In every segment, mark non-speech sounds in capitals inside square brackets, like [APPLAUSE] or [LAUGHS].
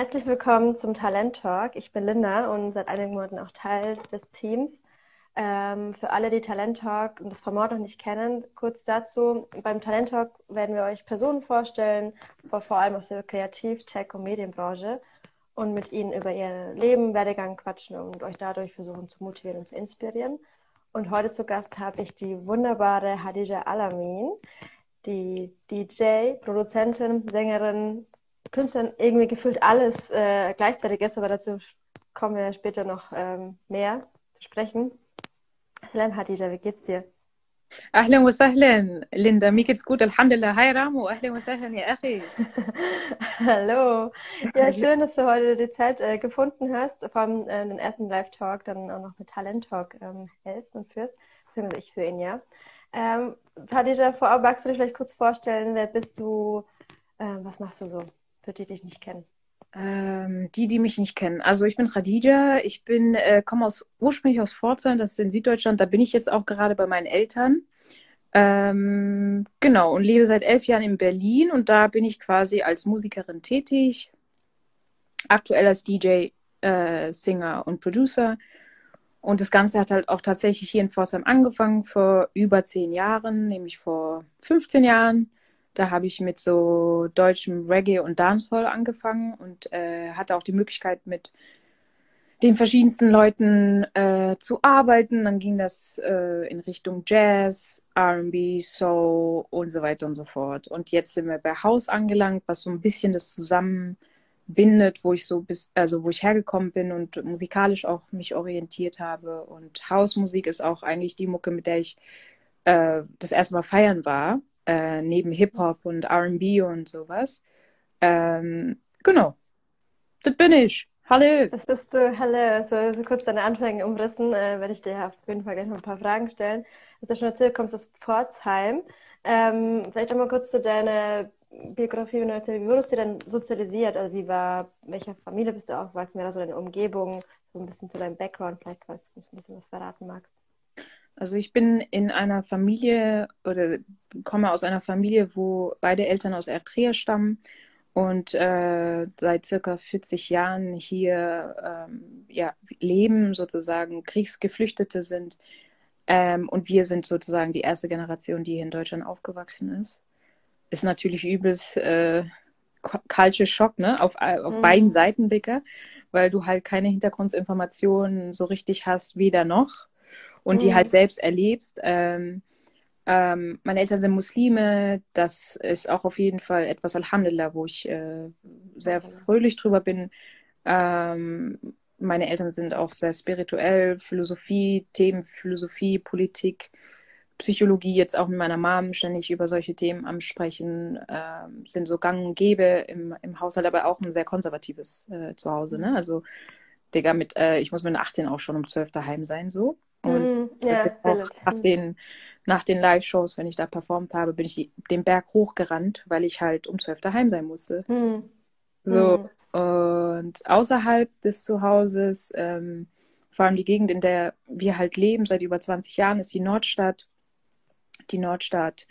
Herzlich willkommen zum Talent Talk. Ich bin Linda und seit einigen Monaten auch Teil des Teams. Ähm, für alle, die Talent Talk und das Format noch nicht kennen, kurz dazu. Beim Talent Talk werden wir euch Personen vorstellen, vor allem aus der Kreativ-, Tech- und Medienbranche und mit ihnen über ihr Leben, Werdegang quatschen und euch dadurch versuchen zu motivieren und zu inspirieren. Und heute zu Gast habe ich die wunderbare Hadija Alamin, die DJ, Produzentin, Sängerin, Künstlerin, irgendwie gefühlt alles äh, gleichzeitig ist, aber dazu kommen wir später noch ähm, mehr zu sprechen. Salam Hadija, wie geht's dir? أهلا وسهلا ليندا mir geht's gut Alhamdulillah hi Ramo أهلا وسهلا يا أخي Hallo. Ja, schön, dass du heute die Zeit äh, gefunden hast, vor allem äh, den ersten Live-Talk dann auch noch mit Talent Talk ähm, hältst und führst, beziehungsweise ich für ihn, ja. Ähm, Hadija, vorab magst du dich vielleicht kurz vorstellen, wer bist du, äh, was machst du so, für die, die dich nicht kennen? Ähm, die, die mich nicht kennen. Also ich bin Khadija, ich bin, äh, komme aus, ursprünglich aus Pforzheim, das ist in Süddeutschland. Da bin ich jetzt auch gerade bei meinen Eltern. Ähm, genau, und lebe seit elf Jahren in Berlin und da bin ich quasi als Musikerin tätig. Aktuell als DJ, äh, Singer und Producer. Und das Ganze hat halt auch tatsächlich hier in Pforzheim angefangen vor über zehn Jahren, nämlich vor 15 Jahren. Da habe ich mit so deutschem Reggae und Dancehall angefangen und äh, hatte auch die Möglichkeit, mit den verschiedensten Leuten äh, zu arbeiten. Dann ging das äh, in Richtung Jazz, RB, Soul und so weiter und so fort. Und jetzt sind wir bei House angelangt, was so ein bisschen das zusammenbindet, wo ich so bis, also wo ich hergekommen bin und musikalisch auch mich orientiert habe. Und House-Musik ist auch eigentlich die Mucke, mit der ich äh, das erste Mal feiern war äh, neben Hip-Hop und RB und sowas. Ähm, genau. Das bin ich. Hallo. Das bist du. Hallo. So, so kurz deine Anfänge umrissen, äh, werde ich dir auf jeden Fall gleich noch ein paar Fragen stellen. Du hast ja schon erzählt, kommst aus Pforzheim. Ähm, vielleicht einmal kurz zu deiner Biografie, wie wurdest du denn sozialisiert? Also wie war, welcher Familie bist du aufgewachsen? Wer war so deine Umgebung? So ein bisschen zu deinem Background, vielleicht, falls du ein bisschen was verraten magst. Also ich bin in einer Familie oder komme aus einer Familie, wo beide Eltern aus Eritrea stammen und äh, seit circa 40 Jahren hier ähm, ja, leben, sozusagen Kriegsgeflüchtete sind. Ähm, und wir sind sozusagen die erste Generation, die hier in Deutschland aufgewachsen ist. Ist natürlich übelst äh, Culture Schock, ne? Auf, auf mhm. beiden Seiten, Dicker, weil du halt keine Hintergrundinformationen so richtig hast, weder noch und mhm. die halt selbst erlebst. Ähm, ähm, meine Eltern sind Muslime, das ist auch auf jeden Fall etwas, Alhamdulillah, wo ich äh, sehr fröhlich drüber bin. Ähm, meine Eltern sind auch sehr spirituell, Philosophie, Themen Philosophie, Politik, Psychologie, jetzt auch mit meiner Mom ständig über solche Themen am Sprechen, äh, sind so gang und gäbe im, im Haushalt, aber auch ein sehr konservatives äh, Zuhause. Ne? Also, Digga, mit, äh, ich muss mit 18 auch schon um 12 daheim sein, so. Und mm, ja, auch nach den, nach den Live-Shows, wenn ich da performt habe, bin ich den Berg hochgerannt, weil ich halt um 12 daheim sein musste. Mm. So. Mm. Und außerhalb des Zuhauses, ähm, vor allem die Gegend, in der wir halt leben, seit über 20 Jahren, ist die Nordstadt. Die Nordstadt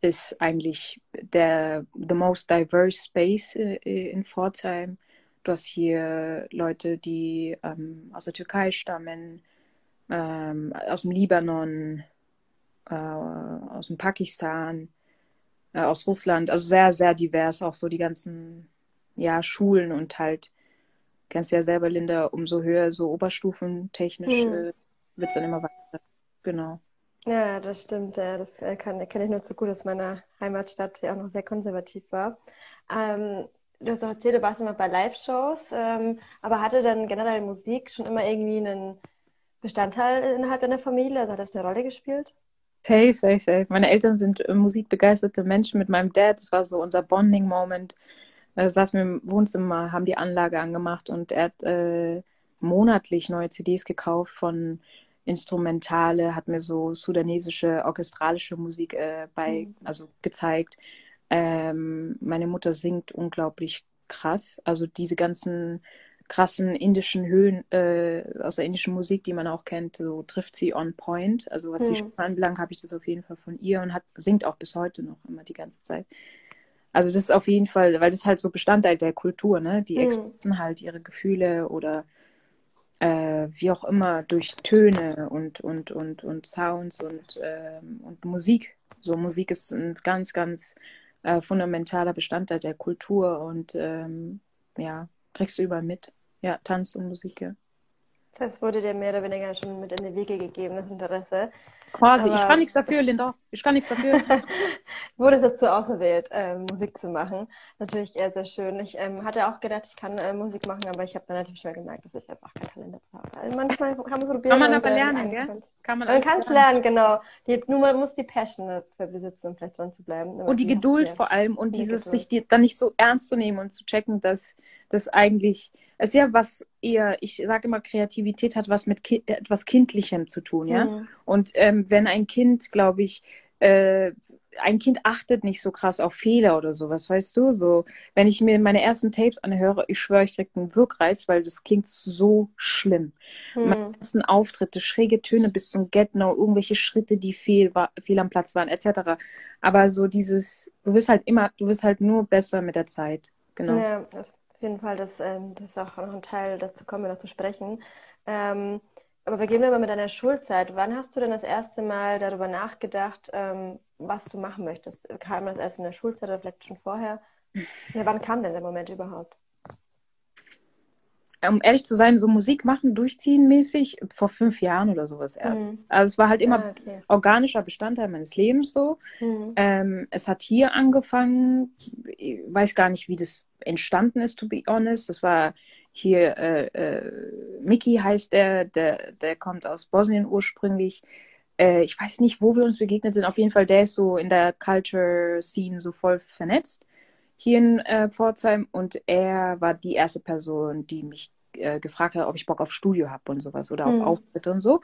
ist eigentlich der the most diverse space äh, in Pforzheim. Du hast hier Leute, die ähm, aus der Türkei stammen, ähm, aus dem Libanon, äh, aus dem Pakistan, äh, aus Russland. Also sehr, sehr divers, auch so die ganzen ja, Schulen und halt, kennst ja selber, Linda, umso höher, so oberstufentechnisch hm. äh, wird es dann immer weiter. Genau. Ja, das stimmt. Das äh, kenne ich nur zu gut, dass meine Heimatstadt ja auch noch sehr konservativ war. Ähm, du hast auch erzählt, du warst immer bei Live-Shows, ähm, aber hatte dann generell Musik schon immer irgendwie einen Bestandteil innerhalb deiner Familie? Also hat das eine Rolle gespielt? Safe, safe, safe. Meine Eltern sind äh, musikbegeisterte Menschen mit meinem Dad. Das war so unser Bonding-Moment. Da saßen wir im Wohnzimmer, haben die Anlage angemacht und er hat äh, monatlich neue CDs gekauft von Instrumentale, hat mir so sudanesische orchestralische Musik äh, bei, mhm. also gezeigt. Ähm, meine Mutter singt unglaublich krass. Also diese ganzen krassen indischen Höhen äh, aus der indischen Musik, die man auch kennt, so trifft sie on point. Also was hm. die Sprache anbelangt, habe ich das auf jeden Fall von ihr und hat, singt auch bis heute noch immer die ganze Zeit. Also das ist auf jeden Fall, weil das ist halt so Bestandteil der Kultur, ne? Die mhm. expressen halt ihre Gefühle oder äh, wie auch immer durch Töne und, und, und, und Sounds und, ähm, und Musik. So Musik ist ein ganz, ganz äh, fundamentaler Bestandteil der Kultur und ähm, ja, kriegst du überall mit. Ja, Tanz und Musik, ja. Das wurde dir mehr oder weniger schon mit in die Wege gegeben, das Interesse. Quasi, Aber ich kann nichts dafür, Linda. Ich kann nichts dafür. [LAUGHS] wurde dazu auserwählt, äh, Musik zu machen. Natürlich eher sehr schön. Ich ähm, hatte auch gedacht, ich kann äh, Musik machen, aber ich habe dann natürlich schnell gemerkt, dass ich einfach kein Talent dazu habe. Also manchmal kann man so probieren. Kann man aber lernen, gell? Kann man, man kann es lernen, genau. Die, nur man muss die Passion dafür besitzen, um vielleicht dran zu bleiben. Und die Geduld vor allem und die dieses, Geduld. sich die, dann nicht so ernst zu nehmen und zu checken, dass das eigentlich es ist ja was eher, ich sage immer, Kreativität hat was mit ki etwas Kindlichem zu tun, ja. Mhm. Und ähm, wenn ein Kind, glaube ich, äh, ein Kind achtet nicht so krass auf Fehler oder sowas, weißt du? So, wenn ich mir meine ersten Tapes anhöre, ich schwöre, ich kriege einen Wirkreiz, weil das klingt so schlimm. Mhm. Meine ersten Auftritte, schräge Töne bis zum Get-No, irgendwelche Schritte, die fehl, war, fehl am Platz waren, etc. Aber so dieses, du wirst halt immer, du wirst halt nur besser mit der Zeit. Genau. Ja, jeden Fall, das, ähm, das ist auch noch ein Teil, dazu kommen wir noch zu sprechen. Ähm, aber beginnen wir mal mit deiner Schulzeit. Wann hast du denn das erste Mal darüber nachgedacht, ähm, was du machen möchtest? Kam das erst in der Schulzeit oder vielleicht schon vorher? Ja, wann kam denn der Moment überhaupt? um ehrlich zu sein, so Musik machen, durchziehen mäßig, vor fünf Jahren oder sowas erst. Mhm. Also es war halt immer ah, okay. organischer Bestandteil meines Lebens so. Mhm. Ähm, es hat hier angefangen, ich weiß gar nicht, wie das entstanden ist, to be honest. Das war hier, äh, äh, Mickey heißt der, der, der kommt aus Bosnien ursprünglich. Äh, ich weiß nicht, wo wir uns begegnet sind. Auf jeden Fall, der ist so in der Culture Scene so voll vernetzt hier in äh, Pforzheim und er war die erste Person, die mich äh, gefragt hat, ob ich Bock auf Studio habe und sowas oder auf mhm. Auftritte und so.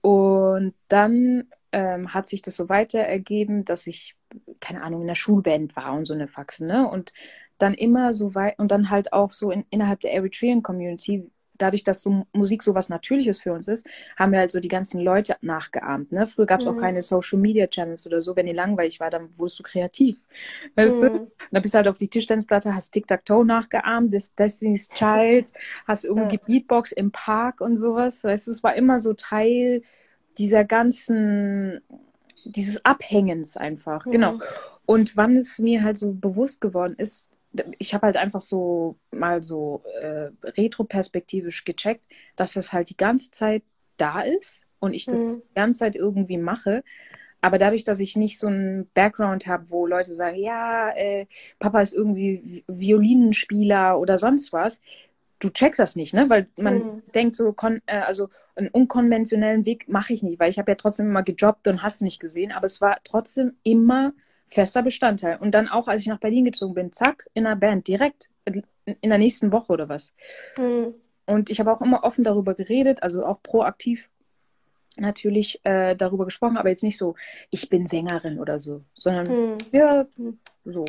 Und dann ähm, hat sich das so weiter ergeben, dass ich, keine Ahnung, in der Schulband war und so eine Faxe, ne? Und dann immer so weit und dann halt auch so in, innerhalb der Eritrean Community dadurch, dass so Musik so was Natürliches für uns ist, haben wir halt so die ganzen Leute nachgeahmt. Ne? Früher gab es mhm. auch keine Social Media Channels oder so. Wenn dir langweilig war, dann wurdest du kreativ. [LAUGHS] Weißt mhm. du? dann bist du halt auf die Tischtennisplatte, hast Tic-Tac-Toe nachgeahmt, das Destiny's Child, hast irgendwie ja. Beatbox im Park und sowas. Weißt du, es war immer so Teil dieser ganzen, dieses Abhängens einfach. Genau. Mhm. Genau. Und wann es mir halt so bewusst geworden ist, ich habe halt einfach so mal so äh, retroperspektivisch gecheckt, dass das halt die ganze Zeit da ist und ich das mhm. die ganze Zeit irgendwie mache. Aber dadurch, dass ich nicht so einen Background habe, wo Leute sagen, ja, äh, Papa ist irgendwie Violinenspieler oder sonst was, du checkst das nicht, ne? Weil man mhm. denkt so, äh, also einen unkonventionellen Weg mache ich nicht, weil ich habe ja trotzdem immer gejobbt und hast nicht gesehen, aber es war trotzdem immer fester Bestandteil. Und dann auch, als ich nach Berlin gezogen bin, zack, in einer Band, direkt in der nächsten Woche oder was. Mhm. Und ich habe auch immer offen darüber geredet, also auch proaktiv natürlich äh, darüber gesprochen, aber jetzt nicht so, ich bin Sängerin oder so, sondern mhm. ja, so.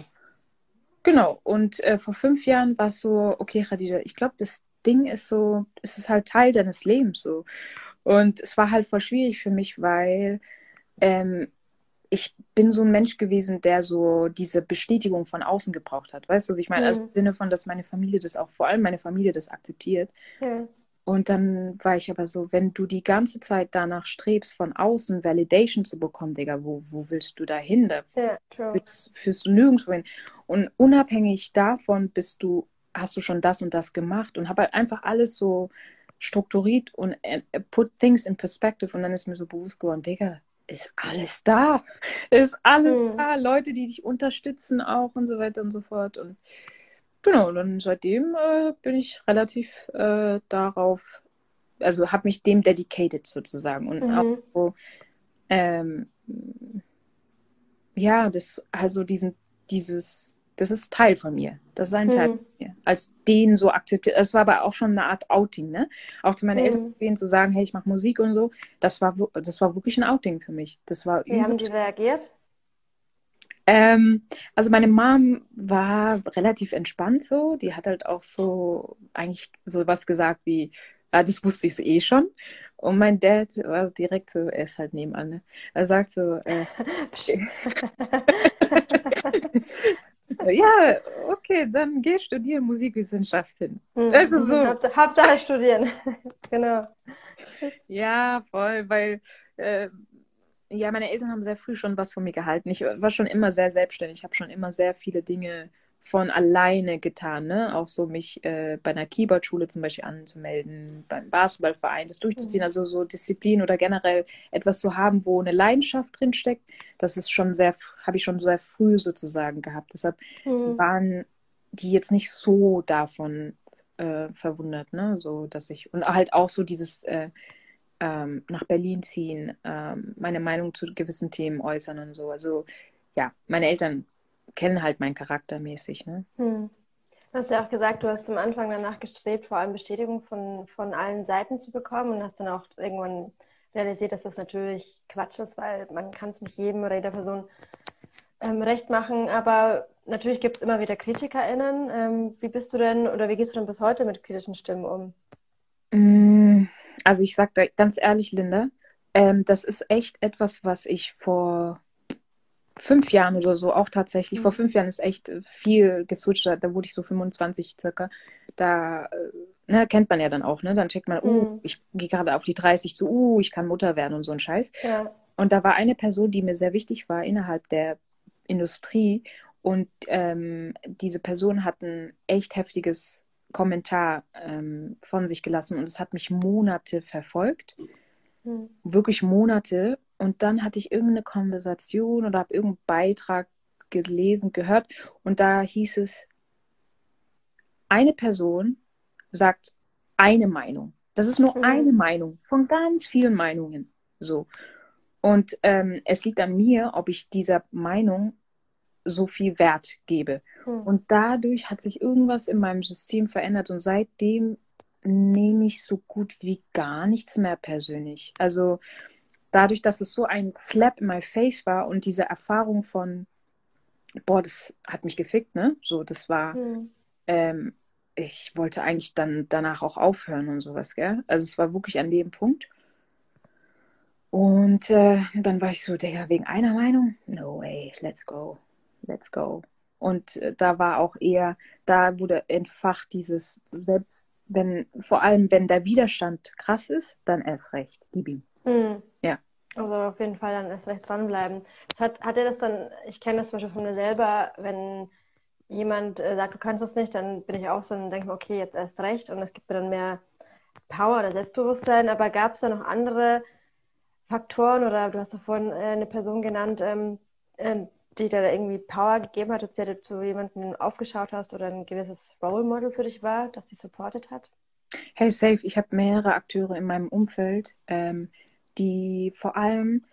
Genau. Und äh, vor fünf Jahren war es so, okay, Khadija, ich glaube, das Ding ist so, es ist halt Teil deines Lebens so. Und es war halt voll schwierig für mich, weil ähm, ich bin so ein Mensch gewesen, der so diese Bestätigung von außen gebraucht hat. Weißt du, wie ich meine? Also mhm. Also im Sinne von, dass meine Familie das auch, vor allem meine Familie das akzeptiert. Ja. Und dann war ich aber so, wenn du die ganze Zeit danach strebst, von außen Validation zu bekommen, Digga, wo, wo willst du da hin? Da ja, führst, führst du nirgendwo hin. Und unabhängig davon bist du, hast du schon das und das gemacht und habe halt einfach alles so strukturiert und äh, put things in perspective. Und dann ist mir so bewusst geworden, Digga, ist alles da. Ist alles mhm. da. Leute, die dich unterstützen auch und so weiter und so fort. Und genau, dann seitdem äh, bin ich relativ äh, darauf, also habe mich dem dedicated sozusagen. Und mhm. auch so, ähm, ja, das, also diesen, dieses das ist Teil von mir. Das ist ein Teil mhm. von mir. Als den so akzeptiert. Es war aber auch schon eine Art Outing, ne? Auch zu meinen mhm. Eltern gehen, zu sagen, hey, ich mache Musik und so. Das war, das war wirklich ein Outing für mich. Das war Wie haben die reagiert? Ähm, also meine Mom war relativ entspannt so. Die hat halt auch so eigentlich so was gesagt wie, ah, das wusste ich eh schon. Und mein Dad war direkt so, er ist halt nebenan, ne? Er sagt so, äh, [LAUGHS] [LAUGHS] [LAUGHS] ja, okay, dann geh studieren Musikwissenschaften. Hm. Das ist so. Haupt- Hauptsache studieren. [LAUGHS] Genau. Ja, voll, weil äh, ja, meine Eltern haben sehr früh schon was von mir gehalten. Ich war schon immer sehr selbstständig. Ich habe schon immer sehr viele Dinge von alleine getan, ne? Auch so mich äh, bei einer Keyboard-Schule zum Beispiel anzumelden, beim Basketballverein, das durchzuziehen, Mhm. also so Disziplin oder generell etwas zu haben, wo eine Leidenschaft drin steckt, das ist schon sehr, habe ich schon sehr früh sozusagen gehabt. Deshalb Hm. waren die jetzt nicht so davon äh, verwundert, ne? So, dass ich, und halt auch so dieses äh, ähm, nach Berlin ziehen, ähm, meine Meinung zu gewissen Themen äußern und so. Also ja, meine Eltern kennen halt meinen Charakter mäßig, ne? Hm. Du hast ja auch gesagt, du hast am Anfang danach gestrebt, vor allem Bestätigung von, von allen Seiten zu bekommen und hast dann auch irgendwann realisiert, dass das natürlich Quatsch ist, weil man kann es nicht jedem oder jeder Person ähm, recht machen. Aber natürlich gibt es immer wieder KritikerInnen. Ähm, wie bist du denn oder wie gehst du denn bis heute mit kritischen Stimmen um? Mm, Also ich sag da ganz ehrlich, Linda, ähm, das ist echt etwas, was ich vor fünf Jahren oder so auch tatsächlich, vor Hm. fünf Jahren ist echt viel geswitcht, da, wurde ich so 25 circa, da äh, ne, kennt man ja dann auch, ne? Dann checkt man, uh, Hm. ich gehe gerade auf die 30 zu, uh, ich kann Mutter werden und so ein Scheiß. Ja. Und da war eine Person, die mir sehr wichtig war innerhalb der Industrie. Und ähm, diese Person hat ein echt heftiges Kommentar ähm, von sich gelassen und es hat mich Monate verfolgt, Hm. wirklich Monate. Und dann hatte ich irgendeine Konversation oder habe irgendeinen Beitrag gelesen, gehört und da hieß es, eine Person sagt eine Meinung. Das ist nur Mhm. eine Meinung von ganz vielen Meinungen. So. Und ähm, es liegt an mir, ob ich dieser Meinung so viel Wert gebe. Hm. Und dadurch hat sich irgendwas in meinem System verändert und seitdem nehme ich so gut wie gar nichts mehr persönlich. Also dadurch, dass es so ein Slap in my face war und diese Erfahrung von, boah, das hat mich gefickt, ne? So, das war, Hm. ähm, ich wollte eigentlich dann danach auch aufhören und sowas, gell? Also es war wirklich an dem Punkt. Und äh, dann war ich so, Digga, wegen einer Meinung? No way, let's go, let's go. Und äh, da war auch eher, da wurde entfacht dieses, selbst wenn, vor allem wenn der Widerstand krass ist, dann erst recht, gib ihm. Hm. Ja. Also auf jeden Fall dann erst recht dranbleiben. Das hat, hat er das dann, ich kenne das zum Beispiel von mir selber, wenn jemand äh, sagt, du kannst das nicht, dann bin ich auch so und denke mir, okay, jetzt erst recht und es gibt mir dann mehr Power oder Selbstbewusstsein. Aber gab es da noch andere Faktoren oder du hast doch vorhin äh, eine Person genannt, ähm, ähm, die dir da irgendwie Power gegeben hat, ob du zu jemandem aufgeschaut hast oder ein gewisses Role Model für dich war, das dich supportet hat? Hey, safe, ich habe mehrere Akteure in meinem Umfeld, ähm, die vor allem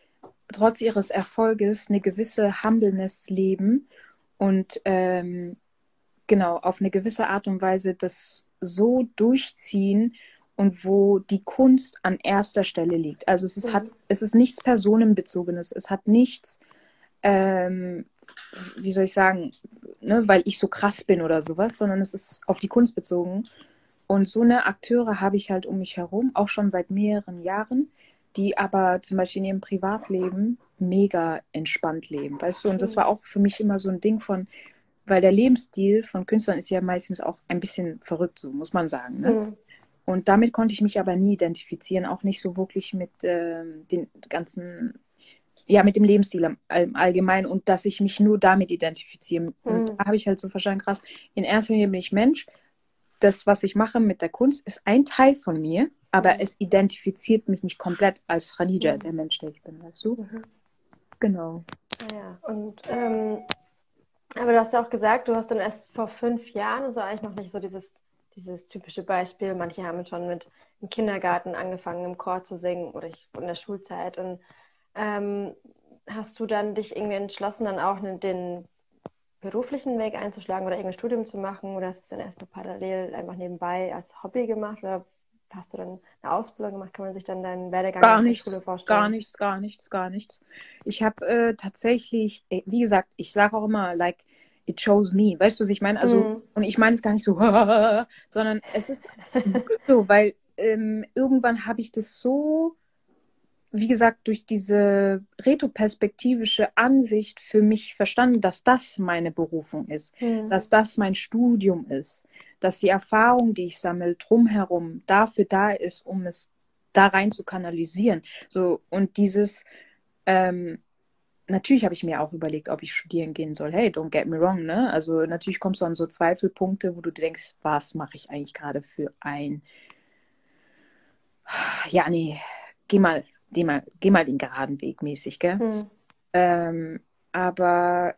trotz ihres Erfolges eine gewisse Humbleness leben und ähm, genau auf eine gewisse Art und Weise das so durchziehen und wo die Kunst an erster Stelle liegt. Also es ist, Mhm. hat, es ist nichts Personenbezogenes, es hat nichts, ähm, wie soll ich sagen, ne, weil ich so krass bin oder sowas, sondern es ist auf die Kunst bezogen. Und so eine Akteure habe ich halt um mich herum, auch schon seit mehreren Jahren, die aber zum Beispiel in ihrem Privatleben mega entspannt leben, weißt du? Und das war auch für mich immer so ein Ding von, weil der Lebensstil von Künstlern ist ja meistens auch ein bisschen verrückt, so muss man sagen. Ne? Hm. Und damit konnte ich mich aber nie identifizieren, auch nicht so wirklich mit ähm, den ganzen, ja, mit dem Lebensstil am all- allgemein und dass ich mich nur damit identifiziere. Und Mhm. da habe ich halt so verstanden, krass, in erster Linie bin ich Mensch. Das, was ich mache mit der Kunst, ist ein Teil von mir, aber Mhm. es identifiziert mich nicht komplett als Khadija, Mhm. der Mensch, der ich bin, weißt du? Mhm. Genau. Ja, und ähm, aber du hast ja auch gesagt, du hast dann erst vor fünf Jahren, also eigentlich noch nicht so dieses, dieses typische Beispiel. Manche haben schon mit im Kindergarten angefangen, im Chor zu singen oder ich, in der Schulzeit. Und ähm, hast du dann dich irgendwie entschlossen, dann auch den beruflichen Weg einzuschlagen oder irgendein Studium zu machen? Oder hast du es dann erst nur parallel einfach nebenbei als Hobby gemacht? Oder hast du dann eine Ausbildung gemacht? Kann man sich dann deinen Werdegang Gar nach der nichts, Schule gar vorstellen? nichts, gar nichts, gar nichts. Ich habe äh, tatsächlich, äh, wie gesagt, ich sage auch immer, like, it chose me. Weißt du, was ich meine? Also, Mhm. und ich meine es gar nicht so, [LAUGHS] sondern es ist so, weil ähm, irgendwann habe ich das so wie gesagt, durch diese retroperspektivische Ansicht für mich verstanden, dass das meine Berufung ist, mhm. dass das mein Studium ist, dass die Erfahrung, die ich sammle, drumherum dafür da ist, um es da rein zu kanalisieren. So, und dieses, ähm, natürlich habe ich mir auch überlegt, ob ich studieren gehen soll. Hey, don't get me wrong, ne? Also natürlich kommst du an so Zweifelpunkte, wo du denkst, was mache ich eigentlich gerade für ein ja, nee, geh mal, geh mal, geh mal den geraden Weg mäßig, gell? Hm. Ähm, aber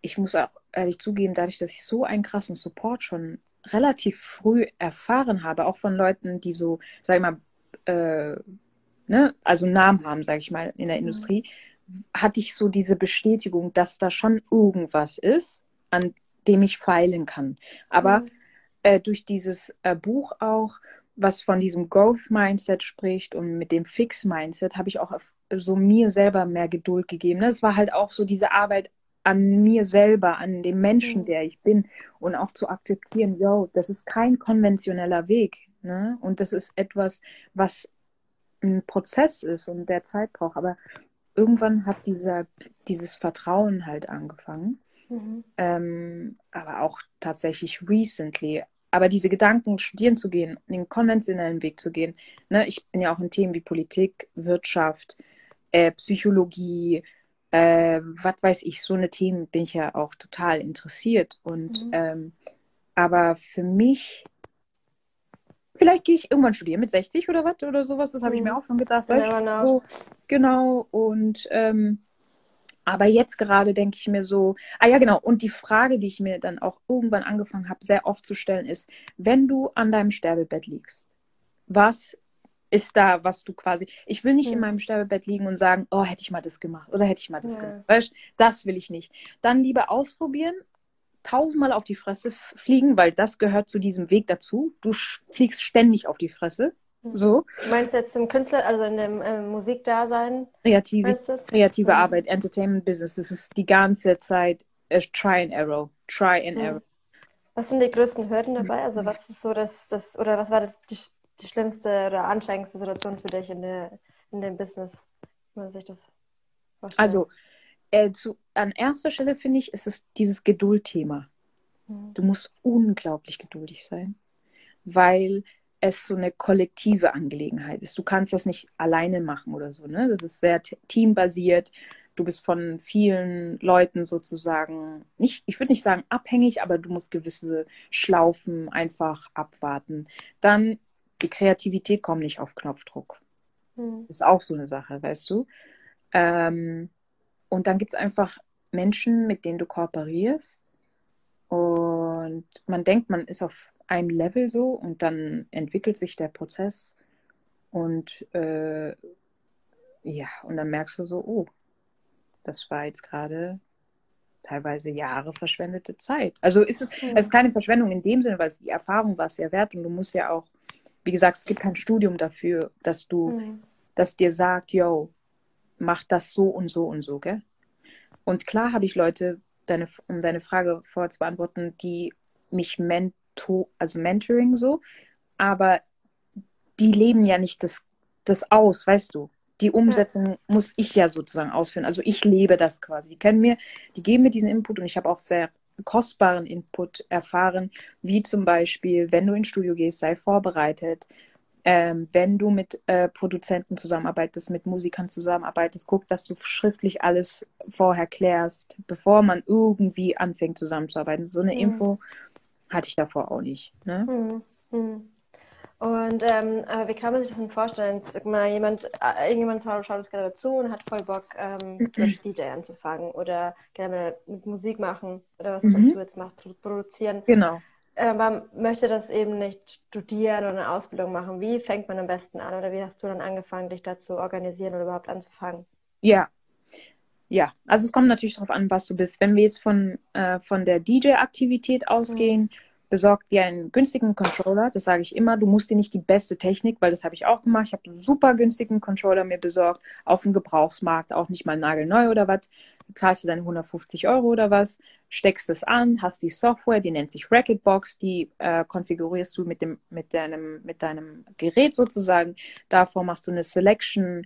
ich muss auch ehrlich zugeben, dadurch, dass ich so einen krassen Support schon relativ früh erfahren habe, auch von Leuten, die so, sag ich mal, äh, ne, also Namen haben, sag ich mal, in der mhm. Industrie, hatte ich so diese Bestätigung, dass da schon irgendwas ist, an dem ich feilen kann. Aber mhm. äh, durch dieses äh, Buch auch, was von diesem Growth Mindset spricht und mit dem Fix Mindset, habe ich auch so mir selber mehr Geduld gegeben. Das war halt auch so diese Arbeit an mir selber, an dem Menschen, der ich bin und auch zu akzeptieren, yo, das ist kein konventioneller Weg. Ne? Und das ist etwas, was ein Prozess ist und der Zeit braucht. Aber irgendwann hat dieser, dieses Vertrauen halt angefangen. Mhm. Ähm, aber auch tatsächlich recently. Aber diese Gedanken, studieren zu gehen, den konventionellen Weg zu gehen. Ne? Ich bin ja auch in Themen wie Politik, Wirtschaft, äh, Psychologie, äh, was weiß ich, so eine Themen bin ich ja auch total interessiert. Und mhm. ähm, aber für mich vielleicht gehe ich irgendwann studieren mit 60 oder was oder sowas. Das habe ich mir mhm. auch schon gedacht. Ja, so, genau. Und ähm, aber jetzt gerade denke ich mir so, ah ja, genau. Und die Frage, die ich mir dann auch irgendwann angefangen habe, sehr oft zu stellen, ist, wenn du an deinem Sterbebett liegst, was ist da, was du quasi, ich will nicht mhm. in meinem Sterbebett liegen und sagen, oh, hätte ich mal das gemacht oder hätte ich mal das ja. gemacht. Weißt, das will ich nicht. Dann lieber ausprobieren tausendmal auf die Fresse fliegen, weil das gehört zu diesem Weg dazu. Du fliegst ständig auf die Fresse. Mhm. So. Du meinst jetzt im Künstler, also in dem äh, Musikdasein? Kreative, kreative mhm. Arbeit, Entertainment Business. Das ist die ganze Zeit äh, Try and Error. Try and mhm. Error. Was sind die größten Hürden dabei? Also was ist so das, das oder was war die, die schlimmste oder anstrengendste Situation für dich in, der, in dem Business? Wenn man sich das vorstellt? Also äh, zu, an erster Stelle finde ich, ist es dieses Geduldthema. Mhm. Du musst unglaublich geduldig sein, weil es so eine kollektive Angelegenheit ist. Du kannst das nicht alleine machen oder so. Ne? Das ist sehr teambasiert. Du bist von vielen Leuten sozusagen nicht, ich würde nicht sagen abhängig, aber du musst gewisse Schlaufen einfach abwarten. Dann die Kreativität kommt nicht auf Knopfdruck. Mhm. Ist auch so eine Sache, weißt du. Ähm, und dann gibt es einfach Menschen, mit denen du kooperierst. Und man denkt, man ist auf einem Level so und dann entwickelt sich der Prozess. Und äh, ja, und dann merkst du so, oh, das war jetzt gerade teilweise Jahre verschwendete Zeit. Also ist es, ja. es ist keine Verschwendung in dem Sinne, weil es die Erfahrung war es ja wert und du musst ja auch, wie gesagt, es gibt kein Studium dafür, dass du, mhm. das dir sagt, yo, mach das so und so und so, gell? Und klar habe ich Leute, deine, um deine Frage vorher zu beantworten, die mich mento, also Mentoring so, aber die leben ja nicht das, das aus, weißt du. Die Umsetzung ja. muss ich ja sozusagen ausführen. Also ich lebe das quasi. Die können mir, die geben mir diesen Input und ich habe auch sehr kostbaren Input erfahren, wie zum Beispiel, wenn du ins Studio gehst, sei vorbereitet, ähm, wenn du mit äh, Produzenten zusammenarbeitest, mit Musikern zusammenarbeitest, guck, dass du schriftlich alles vorher klärst, bevor man irgendwie anfängt zusammenzuarbeiten. So eine mhm. Info hatte ich davor auch nicht. Ne? Mhm. Mhm. Und ähm, wie kann man sich das denn vorstellen? Sag mal, jemand, äh, irgendjemand schaut uns gerade zu und hat voll Bock, ähm, mhm. DJ anzufangen oder gerne mit Musik machen oder was, was mhm. du jetzt machst, produzieren. Genau aber möchte das eben nicht studieren oder eine Ausbildung machen. Wie fängt man am besten an oder wie hast du dann angefangen, dich da zu organisieren oder überhaupt anzufangen? Ja, ja, also es kommt natürlich darauf an, was du bist. Wenn wir jetzt von, äh, von der DJ-Aktivität ausgehen, mhm besorg dir einen günstigen Controller. Das sage ich immer. Du musst dir nicht die beste Technik, weil das habe ich auch gemacht. Ich habe einen super günstigen Controller mir besorgt, auf dem Gebrauchsmarkt, auch nicht mal nagelneu oder was. Zahlst du dann 150 Euro oder was, steckst es an, hast die Software, die nennt sich Racketbox, die äh, konfigurierst du mit, dem, mit, deinem, mit deinem Gerät sozusagen. Davor machst du eine Selection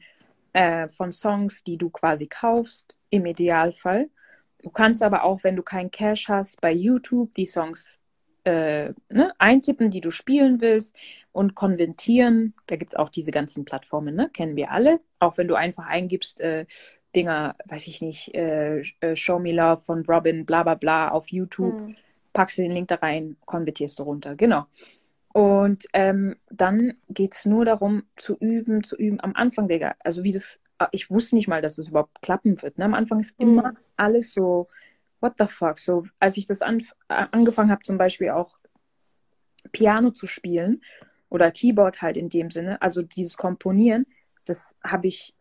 äh, von Songs, die du quasi kaufst, im Idealfall. Du kannst aber auch, wenn du keinen Cash hast, bei YouTube die Songs äh, ne, eintippen, die du spielen willst und konvertieren. Da gibt es auch diese ganzen Plattformen, ne? kennen wir alle. Auch wenn du einfach eingibst, äh, Dinger, weiß ich nicht, äh, äh Show Me Love von Robin, bla bla bla auf YouTube, mhm. packst du den Link da rein, konvertierst du runter. Genau. Und ähm, dann geht es nur darum, zu üben, zu üben. Am Anfang, Digga, also wie das, ich wusste nicht mal, dass es das überhaupt klappen wird. Ne? Am Anfang ist mhm. immer alles so, what the fuck? So, als ich das an, angefangen habe, zum Beispiel auch Piano zu spielen oder Keyboard halt in dem Sinne, also dieses Komponieren, das habe ich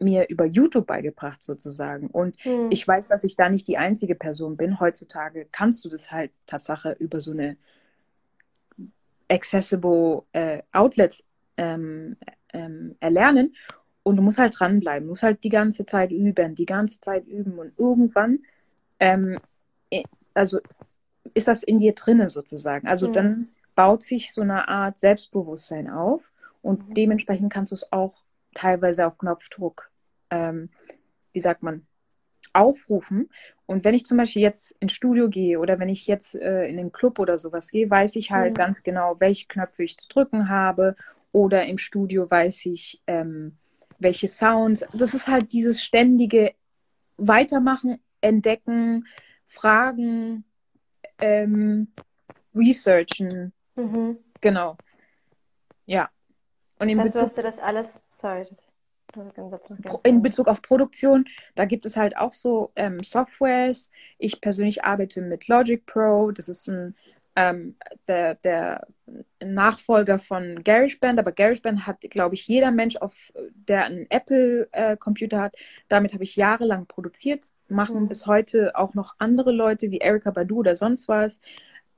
mir über YouTube beigebracht sozusagen. Und mhm. ich weiß, dass ich da nicht die einzige Person bin. Heutzutage kannst du das halt Tatsache über so eine accessible äh, Outlets ähm, ähm, erlernen. Und du musst halt dranbleiben, du musst halt die ganze Zeit üben, die ganze Zeit üben. Und irgendwann, ähm, also ist das in dir drinne sozusagen. Also mhm. dann baut sich so eine Art Selbstbewusstsein auf und mhm. dementsprechend kannst du es auch teilweise auf Knopfdruck, ähm, wie sagt man, aufrufen. Und wenn ich zum Beispiel jetzt ins Studio gehe oder wenn ich jetzt äh, in den Club oder sowas gehe, weiß ich halt mhm. ganz genau, welche Knöpfe ich zu drücken habe. Oder im Studio weiß ich, ähm, welche Sounds. Das ist halt dieses ständige Weitermachen, Entdecken, Fragen, ähm, Researchen. Mhm. Genau. Ja. Und das heißt, du hast dir das alles. Sorry, das in Bezug auf Produktion, da gibt es halt auch so ähm, Softwares. Ich persönlich arbeite mit Logic Pro. Das ist ein, ähm, der, der Nachfolger von GarageBand, aber GarageBand hat, glaube ich, jeder Mensch, auf, der einen Apple-Computer äh, hat. Damit habe ich jahrelang produziert, machen mhm. bis heute auch noch andere Leute wie Erika Badu oder sonst was.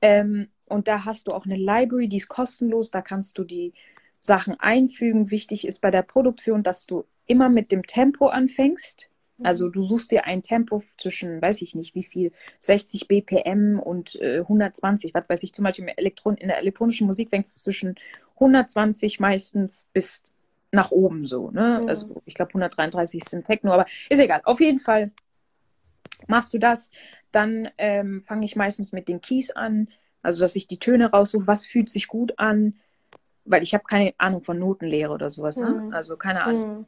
Ähm, und da hast du auch eine Library, die ist kostenlos. Da kannst du die Sachen einfügen. Wichtig ist bei der Produktion, dass du immer mit dem Tempo anfängst. Mhm. Also du suchst dir ein Tempo zwischen, weiß ich nicht, wie viel, 60 BPM und äh, 120. Was weiß ich, zum Beispiel Elektron in der elektronischen Musik fängst du zwischen 120 meistens bis nach oben so. Ne? Mhm. Also ich glaube 133 sind Techno, aber ist egal. Auf jeden Fall machst du das. Dann ähm, fange ich meistens mit den Keys an. Also dass ich die Töne raussuche, was fühlt sich gut an weil ich habe keine Ahnung von Notenlehre oder sowas, ne? Mhm. Also keine Ahnung. Mhm.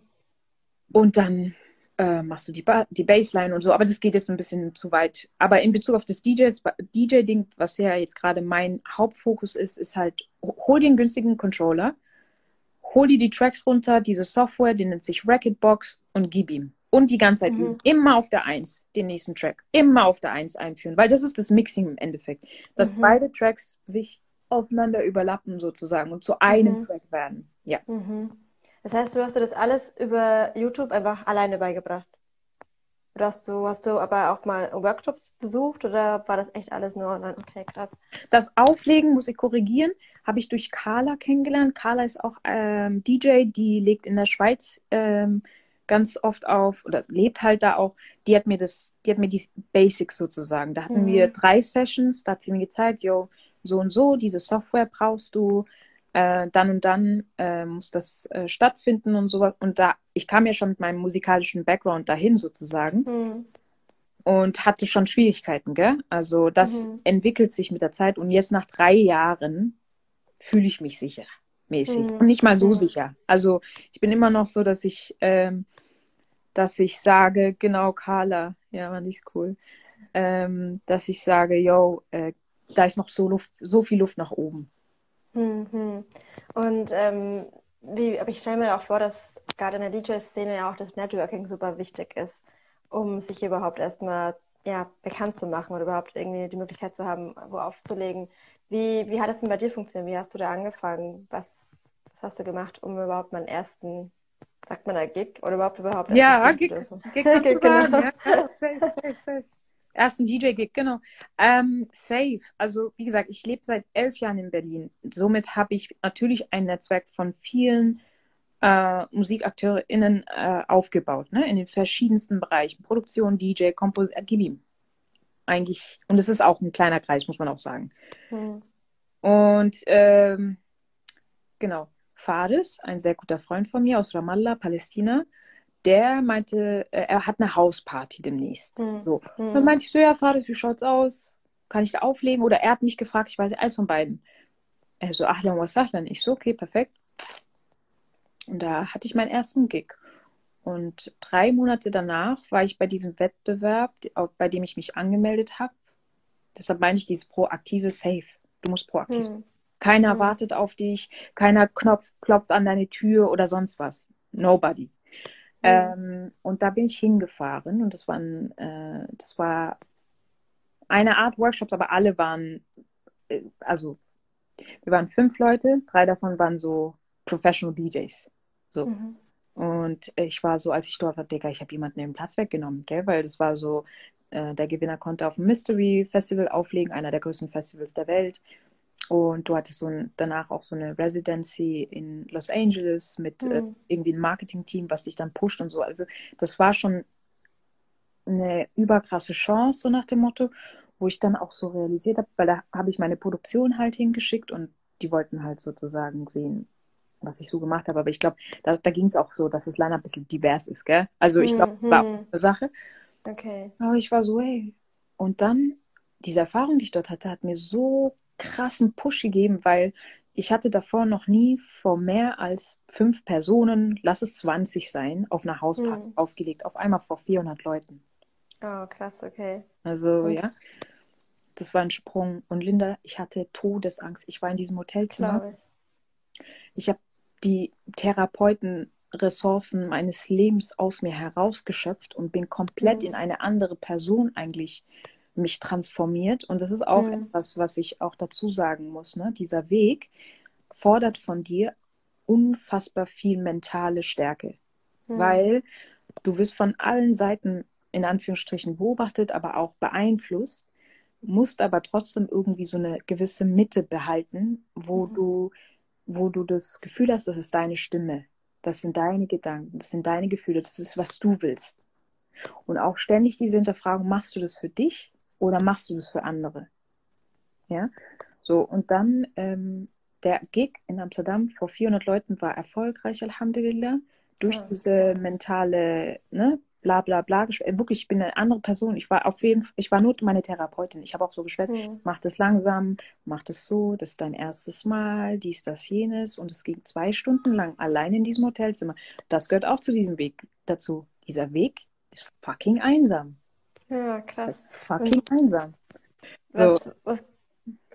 Und dann äh, machst du die, ba die Bassline und so, aber das geht jetzt ein bisschen zu weit. Aber in Bezug auf das DJs, DJ-Ding, was ja jetzt gerade mein Hauptfokus ist, ist halt, hol dir einen günstigen Controller, hol dir die Tracks runter, diese Software, die nennt sich Racketbox und gib ihm. Und die ganze Zeit mhm. üben. Immer auf der Eins den nächsten Track. Immer auf der Eins einführen. Weil das ist das Mixing im Endeffekt. Dass mhm. beide Tracks sich aufeinander überlappen sozusagen und zu einem mhm. Track werden. Ja. Mhm. Das heißt, du hast dir das alles über YouTube einfach alleine beigebracht? Oder hast du, hast du aber auch mal Workshops besucht oder war das echt alles nur online? Okay, krass. Das Auflegen, muss ich korrigieren, habe ich durch Carla kennengelernt. Carla ist auch ähm, DJ, die legt in der Schweiz ähm, ganz oft auf oder lebt halt da auch. Die hat mir das, die hat mir die Basics sozusagen. Da hatten mhm. wir drei Sessions, da hat sie mir gezeigt, yo, so und so, diese Software brauchst du, äh, dann und dann äh, muss das äh, stattfinden und so. Und da, ich kam ja schon mit meinem musikalischen Background dahin sozusagen mhm. und hatte schon Schwierigkeiten, gell? Also das mhm. entwickelt sich mit der Zeit und jetzt nach drei Jahren fühle ich mich sicher mäßig mhm. und nicht mal so sicher. Also ich bin immer noch so, dass ich, ähm, dass ich sage, genau Carla, ja, war nicht cool, ähm, dass ich sage, yo, äh, da ist noch so, Luft, so viel Luft nach oben. Mhm. Und ähm, wie, aber ich stelle mir auch vor, dass gerade in der DJ-Szene ja auch das Networking super wichtig ist, um sich überhaupt erstmal ja, bekannt zu machen oder überhaupt irgendwie die Möglichkeit zu haben, wo aufzulegen. Wie, wie hat es denn bei dir funktioniert? Wie hast du da angefangen? Was, was hast du gemacht, um überhaupt meinen ersten, sagt man da Gig oder überhaupt überhaupt Ja, Gig, Gig, Gig [LAUGHS] genau. ja, safe, safe, safe ersten DJ-Gig, genau. Ähm, safe. Also, wie gesagt, ich lebe seit elf Jahren in Berlin. Somit habe ich natürlich ein Netzwerk von vielen äh, MusikakteurInnen äh, aufgebaut, ne? in den verschiedensten Bereichen. Produktion, DJ, Komposition, äh, gib ihm. Eigentlich, und es ist auch ein kleiner Kreis, muss man auch sagen. Mhm. Und ähm, genau, Fares, ein sehr guter Freund von mir aus Ramallah, Palästina, der meinte, äh, er hat eine Hausparty demnächst. Hm. So. Hm. Dann meinte ich so, ja, Vater, wie schaut's aus? Kann ich da auflegen? Oder er hat mich gefragt, ich weiß nicht, eins von beiden. Er so, Ahlan was Sahlan. Ich so, okay, perfekt. Und da hatte ich meinen ersten Gig. Und drei Monate danach war ich bei diesem Wettbewerb, bei dem ich mich angemeldet habe. Deshalb meine ich dieses proaktive Safe. Du musst proaktiv. Hm. Keiner Hm. wartet auf dich, keiner knopft, klopft an deine Tür oder sonst was. Nobody. Ähm, und da bin ich hingefahren und das waren, äh, das war eine Art Workshops, aber alle waren, äh, also wir waren fünf Leute, drei davon waren so Professional DJs. So. Mhm. Und ich war so, als ich dort war, Digga, ich habe jemanden den Platz weggenommen, gell? Weil das war so, äh, der Gewinner konnte auf dem Mystery Festival auflegen, einer der größten Festivals der Welt. Und du hattest so ein, danach auch so eine Residency in Los Angeles mit äh, Mhm. irgendwie einem Marketing-Team, was dich dann pusht und so. Also das war schon eine überkrasse Chance, so nach dem Motto, wo ich dann auch so realisiert habe, weil da habe ich meine Produktion halt hingeschickt und die wollten halt sozusagen sehen, was ich so gemacht habe. Aber ich glaube, da, da ging es auch so, dass das Line ein bisschen divers ist, gell? Also ich glaube, Mhm. war auch eine Sache. Okay. Aber ich war so, hey. Und dann, diese Erfahrung, die ich dort hatte, hat mir so krassen Push gegeben, weil ich hatte davor noch nie vor mehr als fünf Personen, lass es 20 sein, auf einer Hausparty Mhm. aufgelegt. Auf einmal vor 400 Leuten. Oh, krass, okay. Also, Und? ja, das war ein Sprung. Und Linda, ich hatte Todesangst. Ich war in diesem Hotelzimmer. Ich. Ich habe die Therapeutenressourcen meines Lebens aus mir herausgeschöpft und bin komplett Mhm. in eine andere Person eigentlich mich transformiert. Und das ist auch Mhm. etwas, was ich auch dazu sagen muss. Ne? Dieser Weg fordert von dir unfassbar viel mentale Stärke, Mhm. weil du wirst von allen Seiten in Anführungsstrichen beobachtet, aber auch beeinflusst, musst aber trotzdem irgendwie so eine gewisse Mitte behalten, wo Mhm. du, wo du das Gefühl hast, das ist deine Stimme, das sind deine Gedanken, das sind deine Gefühle, das ist, was du willst. Und auch ständig diese Hinterfragung, machst du das für dich oder machst du das für andere? Ja, so und dann ähm, der Gig in Amsterdam vor 400 Leuten war erfolgreich, Alhamdulillah, durch Ja. diese mentale, ne, bla bla bla, äh, wirklich, ich bin eine andere Person. Ich war auf jeden Fall, ich war nur meine Therapeutin. Ich habe auch so geschwätzt, Mhm. mach das langsam, mach das so, das ist dein erstes Mal, dies, das, jenes. Und es ging zwei Stunden lang allein in diesem Hotelzimmer. Das gehört auch zu diesem Weg dazu. Dieser Weg ist fucking einsam. Ja, krass. ist fucking einsam. So, Was, was,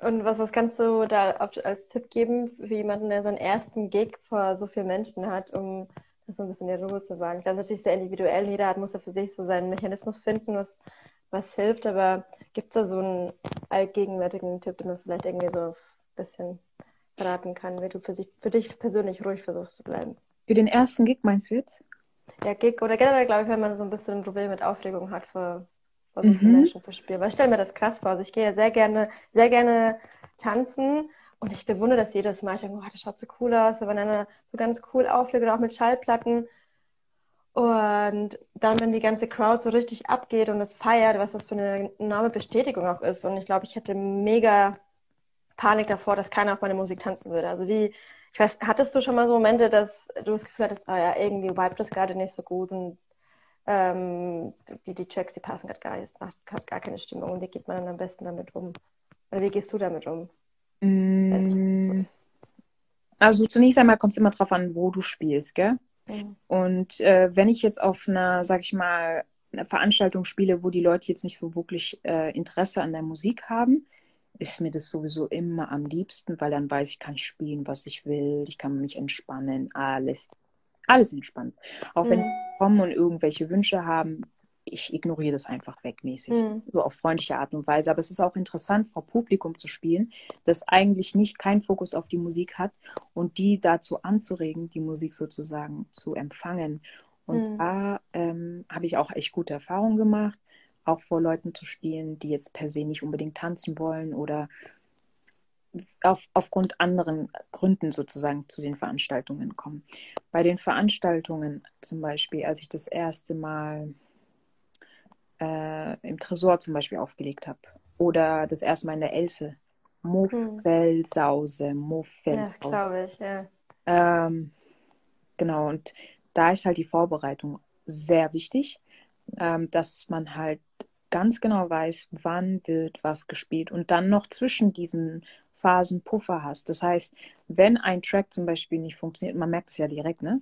und was, was kannst du da als Tipp geben für jemanden, der seinen ersten Gig vor so vielen Menschen hat, um so ein bisschen in der Ruhe zu wagen? Ich glaube, das ist natürlich sehr individuell. Jeder hat, muss da für sich so seinen Mechanismus finden, was, was hilft. Aber gibt es da so einen allgegenwärtigen Tipp, den man vielleicht irgendwie so ein bisschen beraten kann, wie du für, sich, für dich persönlich ruhig versuchst zu bleiben? für den ersten Gig meinst du jetzt? Ja, Gig oder generell, glaube ich, wenn man so ein bisschen ein Problem mit Aufregung hat, vor, vor Mhm. Menschen zu spielen. Weil ich stelle mir das krass vor. Also ich gehe ja sehr gerne, sehr gerne tanzen und ich bewundere das jedes Mal. Ich denke, oh, das schaut so cool aus, wenn einer so ganz cool auflegt oder auch mit Schallplatten. Und dann, wenn die ganze Crowd so richtig abgeht und es feiert, was das für eine enorme Bestätigung auch ist. Und ich glaube, ich hätte mega Panik davor, dass keiner auf meine Musik tanzen würde. Also wie, ich weiß, hattest du schon mal so Momente, dass du das Gefühl hattest, ah ja, irgendwie vibet das gerade nicht so gut und ähm, die, die Tracks, die passen gerade gar nicht, es macht grad gar keine Stimmung. Und wie geht man dann am besten damit um? Oder wie gehst du damit um? Mm, ist? Also zunächst einmal kommt es immer drauf an, wo du spielst, gell? Mhm. Und äh, wenn ich jetzt auf einer, sag ich mal, einer Veranstaltung spiele, wo die Leute jetzt nicht so wirklich äh, Interesse an der Musik haben, ist mir das sowieso immer am liebsten, weil dann weiß ich, kann ich spielen, was ich will, ich kann mich entspannen, alles, alles entspannt. Auch wenn Mhm. die kommen und irgendwelche Wünsche haben, ich ignoriere das einfach wegmäßig. Mhm. So auf freundliche Art und Weise. Aber es ist auch interessant, vor Publikum zu spielen, das eigentlich nicht keinen Fokus auf die Musik hat und die dazu anzuregen, die Musik sozusagen zu empfangen. Und Mhm. da ähm, habe ich auch echt gute Erfahrungen gemacht, auch vor Leuten zu spielen, die jetzt per se nicht unbedingt tanzen wollen oder auf, aufgrund anderen Gründen sozusagen zu den Veranstaltungen kommen. Bei den Veranstaltungen zum Beispiel, als ich das erste Mal äh, im Tresor zum Beispiel aufgelegt habe oder das erste Mal in der Else, Muffelsause, Ja, Muffelsause. glaube ich, ja. Ähm, genau, und da ist halt die Vorbereitung sehr wichtig, ähm, dass man halt ganz genau weiß, wann wird was gespielt und dann noch zwischen diesen Phasen Puffer hast. Das heißt, wenn ein Track zum Beispiel nicht funktioniert, man merkt es ja direkt, ne?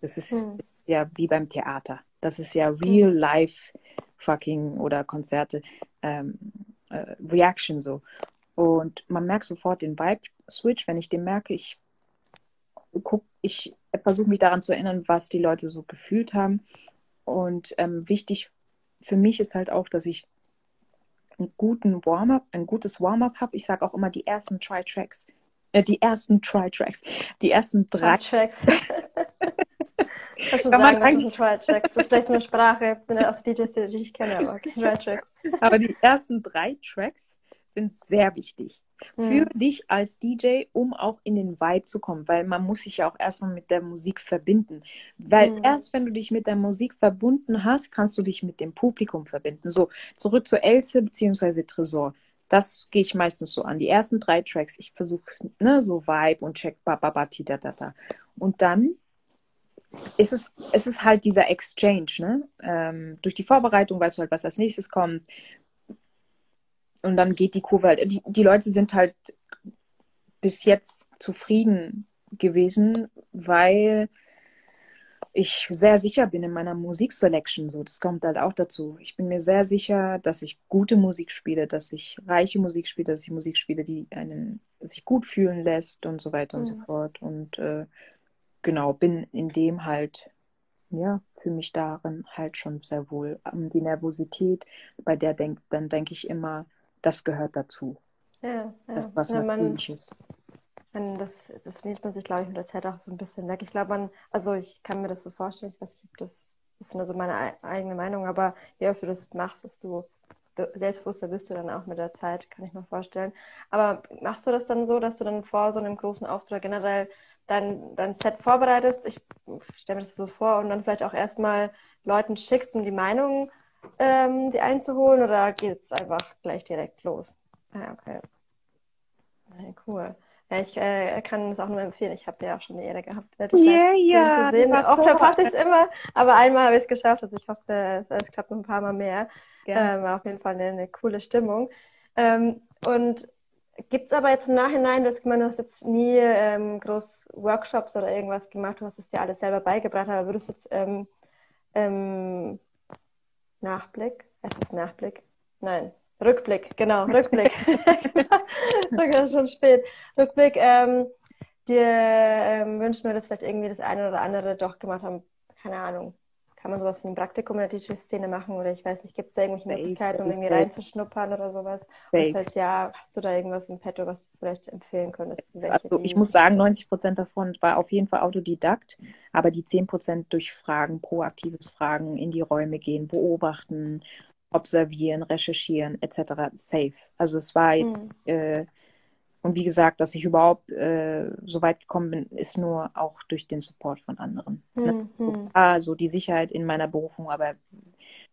Das ist hm. ja wie beim Theater. Das ist ja real hm. life fucking oder Konzerte ähm, äh, Reaction so. Und man merkt sofort den Vibe-Switch, wenn ich den merke, ich guck, ich versuche mich daran zu erinnern, was die Leute so gefühlt haben. Und ähm, wichtig für mich ist halt auch, dass ich einen guten Warm-up, ein gutes Warm-up habe. Ich sage auch immer die ersten Try-Tracks, äh, die ersten Try-Tracks, die ersten drei. Try-Tracks. [LAUGHS] Kann Kann sagen, man das sind Try-Tracks. Das ist vielleicht eine Sprache aus DJs, die ich kenne, aber okay, Try-Tracks. [LAUGHS] Aber die ersten drei Tracks sind sehr wichtig für mhm. dich als DJ, um auch in den Vibe zu kommen, weil man muss sich ja auch erstmal mit der Musik verbinden. Weil mhm. erst wenn du dich mit der Musik verbunden hast, kannst du dich mit dem Publikum verbinden. So, zurück zu Else bzw. Tresor. Das gehe ich meistens so an. Die ersten drei Tracks, ich versuche ne, so Vibe und check ba ba ba tita tata. Und dann ist es, es ist halt dieser Exchange, ne? Ähm, durch die Vorbereitung weißt du halt, was als nächstes kommt. Und dann geht die Kurve halt. Die, die Leute sind halt bis jetzt zufrieden gewesen, weil ich sehr sicher bin in meiner Musikselection. So, das kommt halt auch dazu. Ich bin mir sehr sicher, dass ich gute Musik spiele, dass ich reiche Musik spiele, dass ich Musik spiele, die einen sich gut fühlen lässt und so weiter mhm. und so mhm. fort. Und äh, genau, bin in dem halt, ja, für mich darin halt schon sehr wohl. Die Nervosität, bei der denk, dann denke ich immer, das gehört dazu. Ja, ja. Das was ja, natürlich ist. das, das lehnt man sich, glaube ich, mit der Zeit auch so ein bisschen weg. Ich glaube, man, also ich kann mir das so vorstellen, ich weiß nicht, ob das ist nur so meine eigene Meinung, aber je öfter du das machst, desto selbstbewusster bist du dann auch mit der Zeit, kann ich mir vorstellen. Aber machst du das dann so, dass du dann vor so einem großen Auftrag generell dein, dein Set vorbereitest? Ich stelle mir das so vor und dann vielleicht auch erstmal Leuten schickst, um die Meinung ähm, die einzuholen oder geht es einfach gleich direkt los? Ah, okay. Okay, cool. Ja, ich äh, kann es auch nur empfehlen. Ich habe ja auch schon die Ehre gehabt, dich yeah, yeah, zu sehen. Oft verpasse ich es immer, aber einmal habe ich es geschafft. Also ich hoffe, es klappt noch ein paar Mal mehr. Ähm, war auf jeden Fall eine, eine coole Stimmung. Ähm, und gibt es aber jetzt im Nachhinein, du hast gemeint, du hast jetzt nie ähm, groß Workshops oder irgendwas gemacht, du hast es dir alles selber beigebracht, aber würdest du jetzt ähm, ähm, Nachblick? Es ist Nachblick? Nein, Rückblick, genau, Rückblick. [LAUGHS] Rückblick schon spät. Rückblick, ähm, dir ähm, wünschen wir, dass vielleicht irgendwie das eine oder andere doch gemacht haben. Keine Ahnung. Kann man sowas wie ein Praktikum in der DJ-Szene machen oder ich weiß nicht, gibt es da irgendwelche Möglichkeiten, um irgendwie reinzuschnuppern oder sowas? Und falls ja, hast du da irgendwas im Petto, was du vielleicht empfehlen könntest? Also ich muss sagen, 90 Prozent davon war auf jeden Fall Autodidakt, aber die 10 Prozent durch Fragen, proaktives Fragen, in die Räume gehen, beobachten, observieren, recherchieren etc. safe. Also es war jetzt mhm. äh, und wie gesagt, dass ich überhaupt äh, so weit gekommen bin, ist nur auch durch den Support von anderen. Ne? Mhm. Also die Sicherheit in meiner Berufung, aber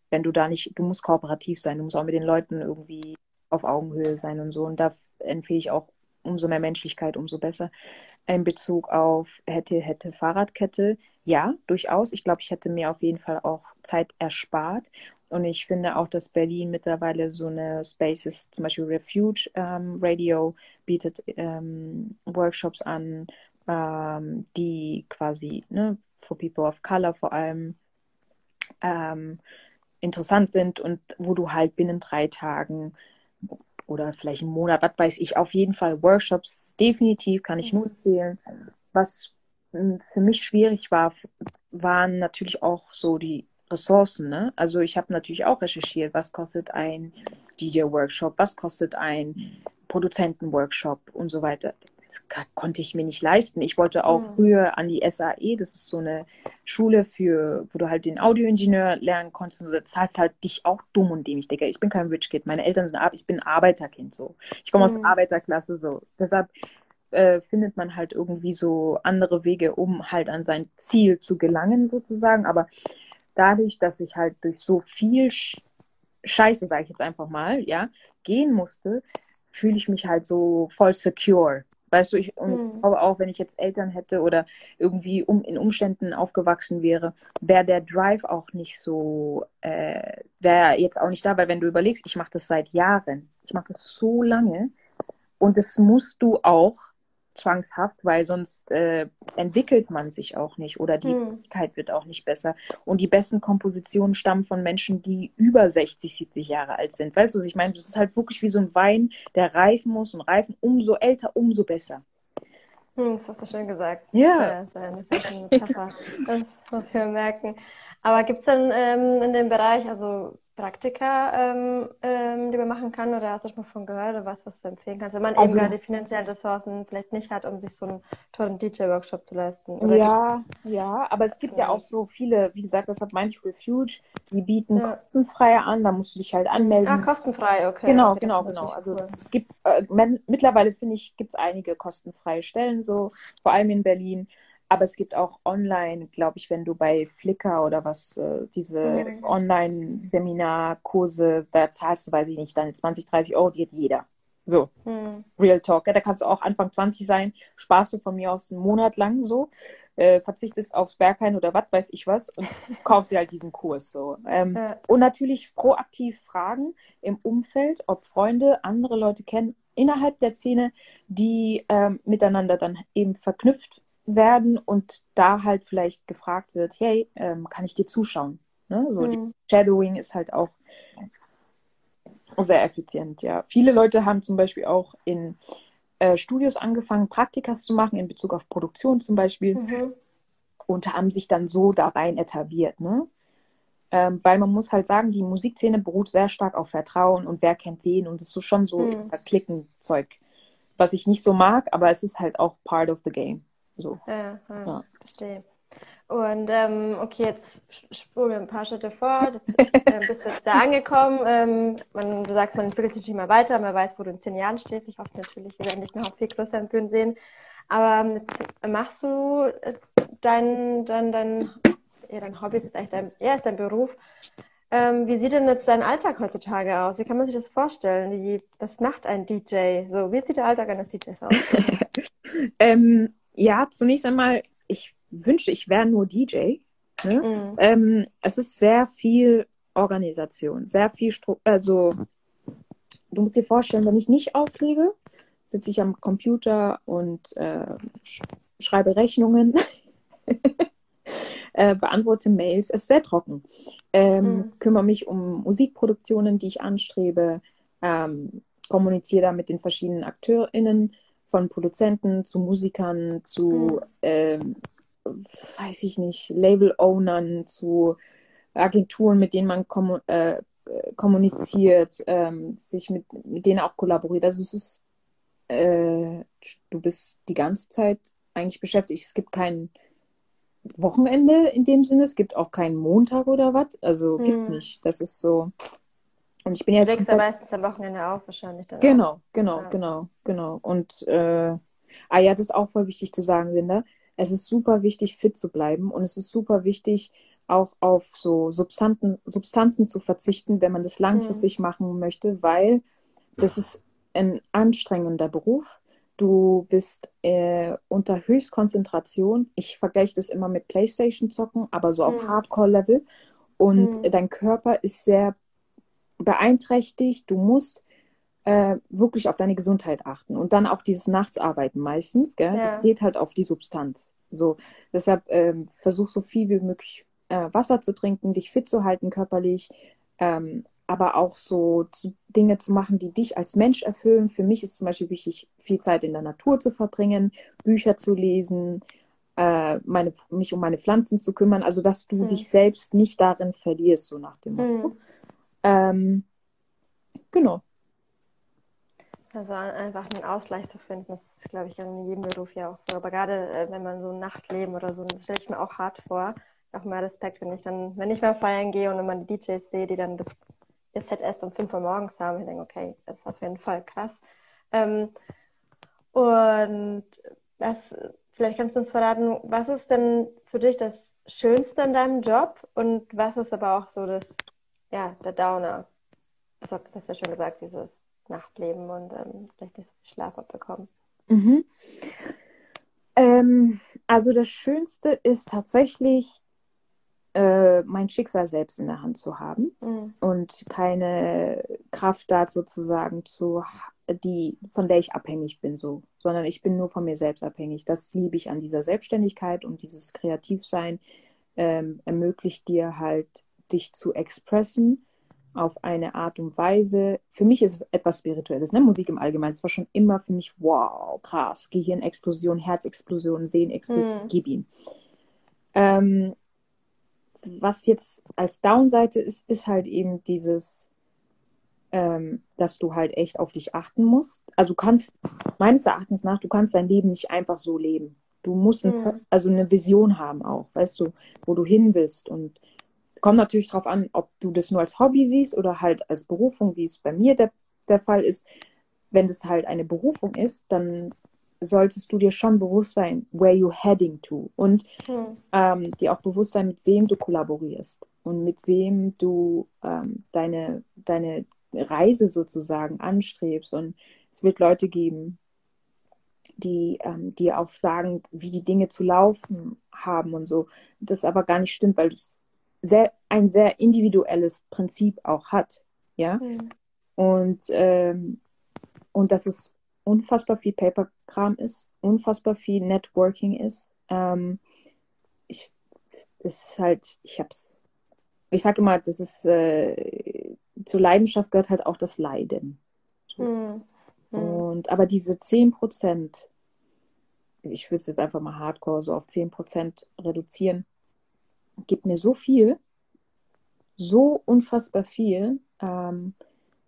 wenn du da nicht, du musst kooperativ sein, du musst auch mit den Leuten irgendwie auf Augenhöhe sein und so. Und da empfehle ich auch umso mehr Menschlichkeit, umso besser. In Bezug auf hätte, hätte Fahrradkette, ja, durchaus. Ich glaube, ich hätte mir auf jeden Fall auch Zeit erspart. Und ich finde auch, dass Berlin mittlerweile so eine Spaces, zum Beispiel Refuge ähm, Radio bietet ähm, Workshops an, ähm, die quasi ne, for people of color vor allem ähm, interessant sind und wo du halt binnen drei Tagen oder vielleicht einen Monat, was weiß ich, auf jeden Fall Workshops, definitiv kann ich nur empfehlen. Was hm, für mich schwierig war, waren natürlich auch so die Ressourcen. Ne? Also ich habe natürlich auch recherchiert, was kostet ein DJ-Workshop, was kostet ein Produzenten-Workshop und so weiter. Das konnte ich mir nicht leisten. Ich wollte auch mhm. früher an die SAE, das ist so eine Schule für, wo du halt den Audioingenieur lernen konntest und du zahlst halt dich auch dumm und dämlich, Digga. Ich bin kein Rich Kid. Meine Eltern sind, ich bin Arbeiterkind so. Ich komme mhm. aus Arbeiterklasse so. Deshalb äh, findet man halt irgendwie so andere Wege, um halt an sein Ziel zu gelangen sozusagen. Aber dadurch, dass ich halt durch so viel Scheiße, sage ich jetzt einfach mal, ja, gehen musste, fühle ich mich halt so voll secure. Weißt du, ich mhm. glaube auch, wenn ich jetzt Eltern hätte oder irgendwie um, in Umständen aufgewachsen wäre, wäre der Drive auch nicht so, äh, wäre jetzt auch nicht da, weil wenn du überlegst, ich mache das seit Jahren, ich mache das so lange und das musst du auch zwangshaft, weil sonst äh, entwickelt man sich auch nicht oder die hm. Fähigkeit wird auch nicht besser. Und die besten Kompositionen stammen von Menschen, die über 60, 70 Jahre alt sind. Weißt du, was ich meine? Das ist halt wirklich wie so ein Wein, der reifen muss und reifen. Umso älter, umso besser. Hm, das hast du schön gesagt. Ja. Das ist eine Metapher. das muss wir merken. Aber gibt es denn ähm, in dem Bereich, also Praktika, ähm, ähm, die man machen kann? Oder hast du schon mal von gehört oder was, was du empfehlen kannst, wenn man also, eben gerade die finanziellen Ressourcen vielleicht nicht hat, um sich so einen tollen DJ-Workshop zu leisten? Oder ja, ja, aber es gibt ja. ja auch so viele, wie gesagt, das hat manche Refuge, die bieten ja. kostenfrei an, da musst du dich halt anmelden. Ah, kostenfrei, okay. Genau, okay, genau, genau. Also cool. es gibt, äh, mittlerweile finde ich, gibt es einige kostenfreie Stellen, so vor allem in Berlin. Aber es gibt auch online, glaube ich, wenn du bei Flickr oder was, äh, diese mhm. Online-Seminarkurse, da zahlst du, weiß ich nicht, deine 20, 30 Euro, die hat jeder. So, mhm. Real Talk. Ja, da kannst du auch Anfang 20 sein, sparst du von mir aus einen Monat lang so, äh, verzichtest aufs Berghain oder was weiß ich was und [LAUGHS] kaufst dir halt diesen Kurs so. Ähm, ja. Und natürlich proaktiv fragen im Umfeld, ob Freunde andere Leute kennen innerhalb der Szene, die ähm, miteinander dann eben verknüpft werden und da halt vielleicht gefragt wird, hey, ähm, kann ich dir zuschauen? Ne? So mhm. Shadowing ist halt auch sehr effizient, ja. Viele Leute haben zum Beispiel auch in äh, Studios angefangen, Praktikas zu machen, in Bezug auf Produktion zum Beispiel, mhm. und haben sich dann so da rein etabliert, ne? Ähm, weil man muss halt sagen, die Musikszene beruht sehr stark auf Vertrauen und wer kennt wen und es ist so schon so mhm. Klickenzeug, was ich nicht so mag, aber es ist halt auch part of the game. So. Ja, ja, ja. verstehe. Und ähm, okay, jetzt spulen wir ein paar Schritte vor. Jetzt, äh, bist du jetzt da angekommen. Ähm, man, du sagst, man entwickelt sich immer weiter, man weiß, wo du in zehn Jahren stehst. Ich hoffe natürlich, wir werden dich noch viel größer im Bühnen sehen. Aber ähm, jetzt machst du äh, dein, dein, dein, ja, dein Hobby ist jetzt eigentlich dein, ja, ist dein Beruf. Ähm, wie sieht denn jetzt dein Alltag heutzutage aus? Wie kann man sich das vorstellen? Wie, was macht ein DJ? So, wie sieht der Alltag eines DJs aus? [LAUGHS] ähm, ja, zunächst einmal, ich wünschte, ich wäre nur DJ. Ne? Mhm. Ähm, es ist sehr viel Organisation, sehr viel, Stru also du musst dir vorstellen, wenn ich nicht auflege, sitze ich am Computer und äh, sch schreibe Rechnungen, [LAUGHS] äh, beantworte Mails. Es ist sehr trocken. Ähm, mhm. Kümmere mich um Musikproduktionen, die ich anstrebe, ähm, kommuniziere da mit den verschiedenen AkteurInnen, von Produzenten zu Musikern zu, mhm. ähm, weiß ich nicht, Label-Ownern zu Agenturen, mit denen man kommu äh, kommuniziert, ähm, sich mit, mit denen auch kollaboriert. Also es ist, äh, du bist die ganze Zeit eigentlich beschäftigt. Es gibt kein Wochenende in dem Sinne, es gibt auch keinen Montag oder was. Also hm. gibt nicht. Das ist so, und ich bin jetzt. Du legst ja meistens am Wochenende auf, wahrscheinlich. Dann genau, auch. genau, ja. genau, genau. Und äh, ah ja, das ist auch voll wichtig zu sagen, Linda. Es ist super wichtig, fit zu bleiben und es ist super wichtig, auch auf so Substanzen, Substanzen zu verzichten, wenn man das langfristig mhm. machen möchte, weil das ist ein anstrengender Beruf. Du bist äh, unter Höchstkonzentration. Ich vergleiche das immer mit Playstation zocken, aber so auf mhm. Hardcore-Level. Und mhm. dein Körper ist sehr beeinträchtigt. Du musst äh, wirklich auf deine Gesundheit achten und dann auch dieses Nachtsarbeiten meistens. Gell? Ja. Das geht halt auf die Substanz. So, deshalb ähm, versuch so viel wie möglich äh, Wasser zu trinken, dich fit zu halten körperlich, ähm, aber auch so zu, Dinge zu machen, die dich als Mensch erfüllen. Für mich ist zum Beispiel wichtig, viel Zeit in der Natur zu verbringen, Bücher zu lesen, äh, meine, mich um meine Pflanzen zu kümmern, also dass du hm. dich selbst nicht darin verlierst, so nach dem Motto. Hm. Ähm, genau. Also einfach einen Ausgleich zu finden, das ist, glaube ich, in jedem Beruf ja auch so. Aber gerade äh, wenn man so ein Nachtleben oder so, das stelle ich mir auch hart vor. Auch mehr Respekt, wenn ich dann, wenn ich mal feiern gehe und immer die DJs sehe, die dann das ihr Set erst um 5 Uhr morgens haben, ich denke, okay, das ist auf jeden Fall krass. Ähm, und was, vielleicht kannst du uns verraten, was ist denn für dich das Schönste an deinem Job und was ist aber auch so das ja, der Downer. Das hast du ja schon gesagt, dieses Nachtleben und ähm, vielleicht nicht so viel Schlaf abbekommen. Mhm. Ähm, also das Schönste ist tatsächlich, äh, mein Schicksal selbst in der Hand zu haben Mhm. und keine Kraft da sozusagen zu, die, von der ich abhängig bin, so, sondern ich bin nur von mir selbst abhängig. Das liebe ich an dieser Selbstständigkeit und dieses Kreativsein ähm, ermöglicht dir halt, dich zu expressen auf eine Art und Weise. Für mich ist es etwas Spirituelles, ne? Musik im Allgemeinen. Es war schon immer für mich, wow, krass, Gehirnexplosion, Herzexplosion, Sehnenexplosion, Mhm. gib ihm. Ähm, was jetzt als Downseite ist, ist halt eben dieses, ähm, dass du halt echt auf dich achten musst. Also du kannst, meines Erachtens nach, du kannst dein Leben nicht einfach so leben. Du musst ein, Mhm. also eine Vision haben auch, weißt du, wo du hin willst. Und kommt natürlich darauf an, ob du das nur als Hobby siehst oder halt als Berufung, wie es bei mir der, der Fall ist. Wenn das halt eine Berufung ist, dann solltest du dir schon bewusst sein, where you heading to. Und Mhm. ähm, dir auch bewusst sein, mit wem du kollaborierst und mit wem du ähm, deine, deine Reise sozusagen anstrebst. Und es wird Leute geben, die ähm, dir auch sagen, wie die Dinge zu laufen haben und so. Das aber gar nicht stimmt, weil es sehr, ein sehr individuelles Prinzip auch hat. Ja. Mhm. Und, ähm, und dass es unfassbar viel Paperkram ist, unfassbar viel Networking ist. Ähm, ich, es ist halt, ich hab's, ich sage immer, das ist, äh, zur Leidenschaft gehört halt auch das Leiden. Mhm. Mhm. Und, aber diese 10 Prozent, ich würde es jetzt einfach mal hardcore so auf 10 Prozent reduzieren, gibt mir so viel, so unfassbar viel, ähm,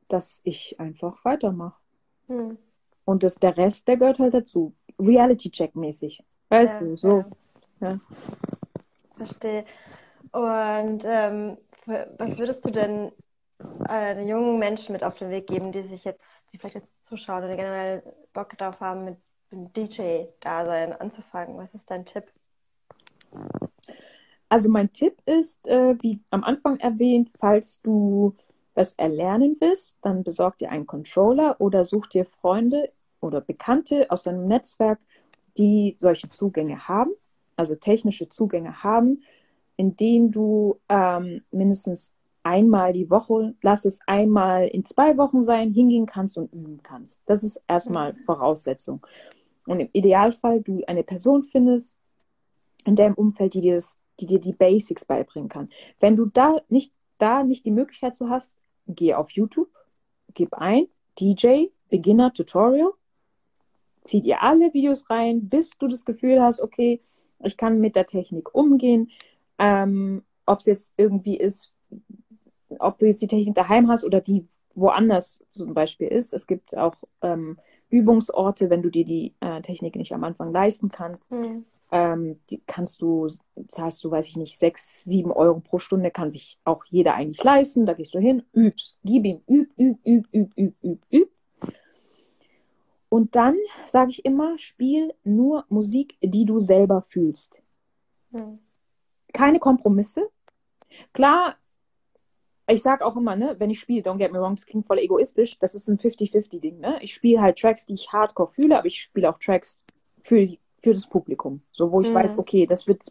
dass ich einfach weitermache. Mhm. Und das, der Rest, der gehört halt dazu. Reality-Check-mäßig. Weißt Ja, du, so. ja. Ja. Verstehe. Und ähm, was würdest du denn äh, den jungen Menschen mit auf den Weg geben, die sich jetzt, die vielleicht jetzt zuschauen oder generell Bock darauf haben, mit dem DJ-Dasein anzufangen? Was ist dein Tipp? Also mein Tipp ist, äh, wie am Anfang erwähnt, falls du das erlernen willst, dann besorg dir einen Controller oder such dir Freunde oder Bekannte aus deinem Netzwerk, die solche Zugänge haben, also technische Zugänge haben, in denen du ähm, mindestens einmal die Woche, lass es einmal in zwei Wochen sein, hingehen kannst und üben kannst. Das ist erstmal Voraussetzung. Und im Idealfall du eine Person findest in deinem Umfeld, die dir das, die dir die Basics beibringen kann. Wenn du da nicht, da nicht die Möglichkeit zu hast, geh auf YouTube, gib ein DJ Beginner Tutorial, zieh dir alle Videos rein, bis du das Gefühl hast, okay, ich kann mit der Technik umgehen. Ähm, ob es jetzt irgendwie ist, ob du jetzt die Technik daheim hast oder die woanders zum Beispiel ist. Es gibt auch ähm, Übungsorte, wenn du dir die äh, Technik nicht am Anfang leisten kannst. Mhm. Ähm, die kannst du, zahlst du, weiß ich nicht, sechs, sieben Euro pro Stunde, kann sich auch jeder eigentlich leisten. Da gehst du hin, übst, gib ihm, üb, üb, üb, üb, üb, üb, üb. Und dann sage ich immer, spiel nur Musik, die du selber fühlst. Mhm. Keine Kompromisse. Klar, ich sage auch immer, ne, wenn ich spiele, don't get me wrong, das klingt voll egoistisch, das ist ein 50-50-Ding. Ne? Ich spiele halt Tracks, die ich hardcore fühle, aber ich spiele auch Tracks für, die, für das Publikum. So, wo ich Mhm. weiß, okay, das wird,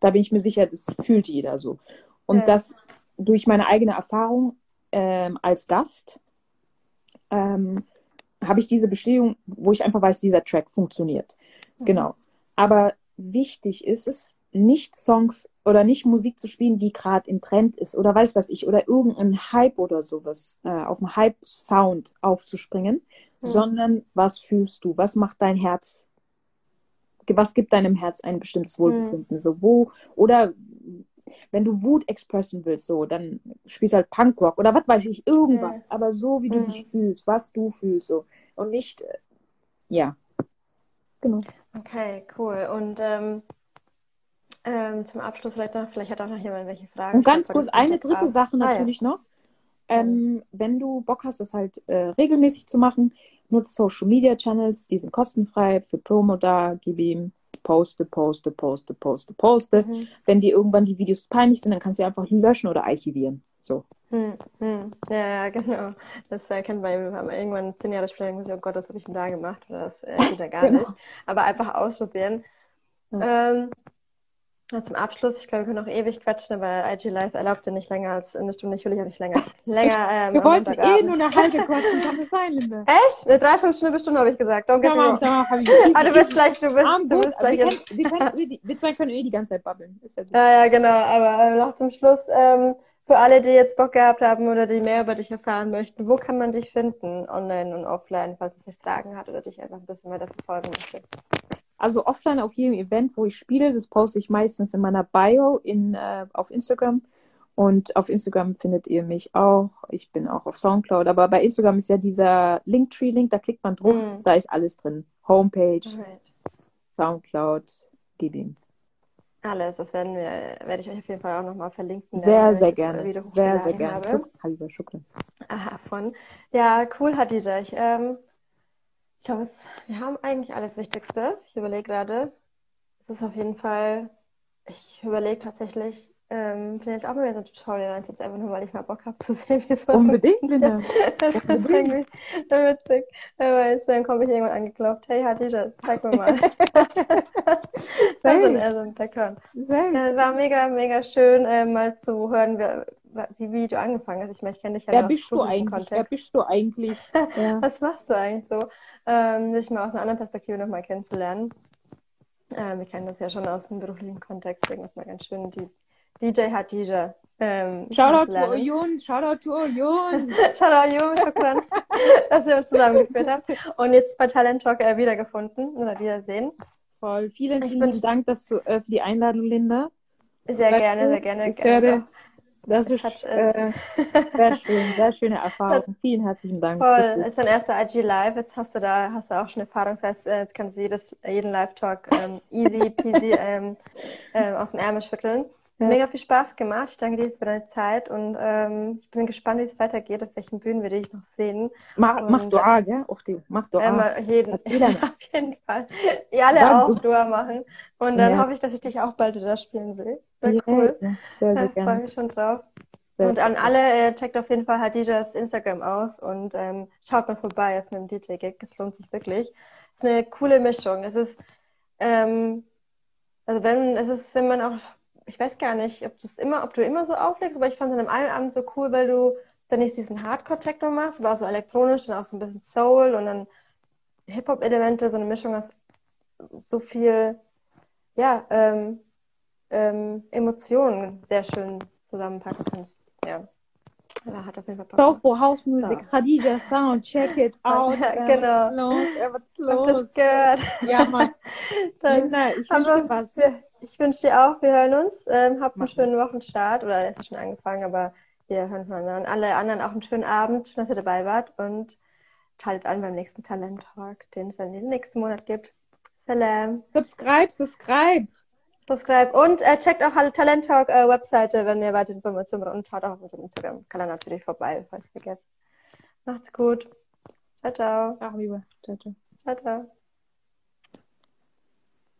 da bin ich mir sicher, das fühlt jeder so. Und Ja. das durch meine eigene Erfahrung ähm, als Gast ähm, habe ich diese Bestätigung, wo ich einfach weiß, dieser Track funktioniert. Mhm. Genau. Aber wichtig ist es, nicht Songs oder nicht Musik zu spielen, die gerade im Trend ist oder weiß was ich, oder irgendein Hype oder sowas, äh, auf dem Hype-Sound aufzuspringen, Mhm. sondern was fühlst du? Was macht dein Herz? Was gibt deinem Herz ein bestimmtes Wohlbefinden? So wo, oder wenn du Wut expressen willst, so, dann spielst du halt Punkrock oder was weiß ich, irgendwas, aber so wie du Mhm. dich fühlst, was du fühlst, so. Und nicht, äh, ja. Genau. Okay, cool. Und ähm, ähm, zum Abschluss vielleicht noch, vielleicht hat auch noch jemand welche Fragen. Und ganz kurz, eine dritte. Sache Ah, ja. natürlich noch. Ähm, wenn du Bock hast, das halt äh, regelmäßig zu machen, nutzt Social Media Channels, die sind kostenfrei, für Promo da, gib ihm, poste, poste, poste, poste, poste. Mhm. Wenn dir irgendwann die Videos peinlich sind, dann kannst du einfach löschen oder archivieren. So. Hm, hm. Ja, ja, genau. Das äh, kennt man eben. Irgendwann zehn Jahre später denkt man oh Gott, was habe ich denn da gemacht? Oder das äh, geht ja gar [LAUGHS] Genau. nicht. Aber einfach ausprobieren. Ähm, ja, zum Abschluss, ich glaube, wir können noch ewig quatschen, aber IG Live erlaubt ja nicht länger als eine Stunde. Ich will dich auch nicht länger, [LAUGHS] länger ähm, Wir wollten eh nur eine halbe quatschen, kann das sein, Linda? [LAUGHS] Echt? Eine Dreiviertelstunde bis Stunde habe ich gesagt. Don't get me Tamam, wrong. Ah, du bist gleich, du bist, Arm du bist gleich wir, können, wir, können, [LAUGHS] wir, zwei können eh die ganze Zeit babbeln. Ist ja gut. Ja, ja, genau. Aber ähm, noch zum Schluss, ähm, für alle, die jetzt Bock gehabt haben oder die mehr über dich erfahren möchten, wo kann man dich finden, online und offline, falls man Fragen hat oder dich einfach ein bisschen weiter verfolgen möchte? Also offline auf jedem Event, wo ich spiele, das poste ich meistens in meiner Bio in, äh, auf Instagram. Und auf Instagram findet ihr mich auch. Ich bin auch auf Soundcloud. Aber bei Instagram ist ja dieser Linktree-Link, da klickt man drauf, Mhm. da ist alles drin. Homepage, Alright. Soundcloud, gib ihm. Alles, das werden wir, werde ich euch auf jeden Fall auch nochmal verlinken, Sehr, sehr gerne. Sehr, sehr gerne. habe. Habiba, Shukran. Aha, von. Ja, cool, Hadija. Ich, ähm, ich glaube, wir haben eigentlich alles Wichtigste. Ich überlege gerade. Es ist auf jeden Fall, ich überlege tatsächlich, ähm, vielleicht auch mal wieder so ein Tutorial einzusetzen, einfach nur, weil ich mal Bock habe zu [LAUGHS] sehen, wie es Unbedingt, Linda. [LAUGHS] Das ist Unbedingt. irgendwie witzig. Weil dann komme ich irgendwann angeklopft. Hey, Hadija, zeig mir mal. Also, also im Background. Sehr Ja, es war mega, mega schön, äh, mal zu hören, wie, wie du angefangen hast. Ich meine, ich kenne dich ja Wer bist du eigentlich? Wer Kontext. bist du eigentlich? [LAUGHS] Ja. Was machst du eigentlich so? Ähm, dich mal aus einer anderen Perspektive nochmal kennenzulernen. Ähm, wir kennen das ja schon aus dem beruflichen Kontext, deswegen ist mal ganz schön, die DJ Hadija ähm, Shoutout to. Oyun, Shoutout to Oyun. [LAUGHS] Shoutout, Jum, Shukran, [LAUGHS] dass wir uns zusammengeführt haben. Und jetzt bei Talent Talk äh, wiedergefunden oder wiedersehen. Voll. Vielen, Ich vielen Dank dass du, äh, für die Einladung, Linda. Sehr Weißt gerne, du, sehr gerne. ich gerne doch. Das Es ist äh, äh, sehr schön, sehr schöne [LAUGHS] Erfahrung. Vielen herzlichen Dank. Voll, Wirklich. ist dein erster IG Live. Jetzt hast du da hast du auch schon Erfahrung. Das heißt, äh, jetzt kannst du jedes, jeden Live-Talk ähm, easy peasy [LAUGHS] ähm, ähm, aus dem Ärmel schütteln. Ja. Mega viel Spaß gemacht. Ich danke dir für deine Zeit und ähm, ich bin gespannt, wie es weitergeht, auf welchen Bühnen wir dich noch sehen. Mach, mach Und- Dua, gell? Auch die, mach Dua. Einmal jeden, [LAUGHS] auf jeden Fall. Ihr alle Danke. auch Dua machen. Und dann Ja. hoffe ich, dass ich dich auch bald wieder spielen sehe. Sehr Ja, cool. sehr, sehr Ja, [LAUGHS] freue gerne. mich schon drauf. Sehr Und an alle, äh, checkt auf jeden Fall Hadijas Instagram aus und ähm, schaut mal vorbei auf einem DJ-Gig. Es lohnt sich wirklich. Es ist eine coole Mischung. Es ist, ähm, also wenn, es ist, wenn man auch, ich weiß gar nicht, ob du es immer, ob du immer so auflegst, aber ich fand es an dem einen Abend so cool, weil du dann nicht diesen Hardcore-Techno machst, aber auch so elektronisch und auch so ein bisschen Soul und dann Hip-Hop-Elemente, so eine Mischung aus so viel, ja, ähm, ähm, Emotionen sehr schön zusammenpacken kannst. Ja. Aber hat auf jeden Fall Bock So gemacht. for House Music, So. Khadija Sound, check it [LAUGHS] out. Ja, Äh, genau. Was ist los? Hab was das ist los? gehört. Ja, Mann. [LAUGHS] Dann, Linda, ich wünsche dir was. wir- ich wünsche dir auch, wir hören uns. Ähm, habt einen Machen. schönen Wochenstart oder er hat schon angefangen, aber wir hören voneinander. Und alle anderen auch einen schönen Abend. Schön, dass ihr dabei wart und schaltet an beim nächsten Talent Talk, den es dann den nächsten Monat gibt. Salam. Subscribe, subscribe. Subscribe und äh, checkt auch alle Talent Talk äh, Webseite, wenn ihr weitere Informationen braucht und schaut auch auf unserem Instagram-Kanal natürlich vorbei, falls ihr vergesst. Macht's gut. Ciao, ciao. Ja, Habiba. Ciao, ciao. Ciao, ciao.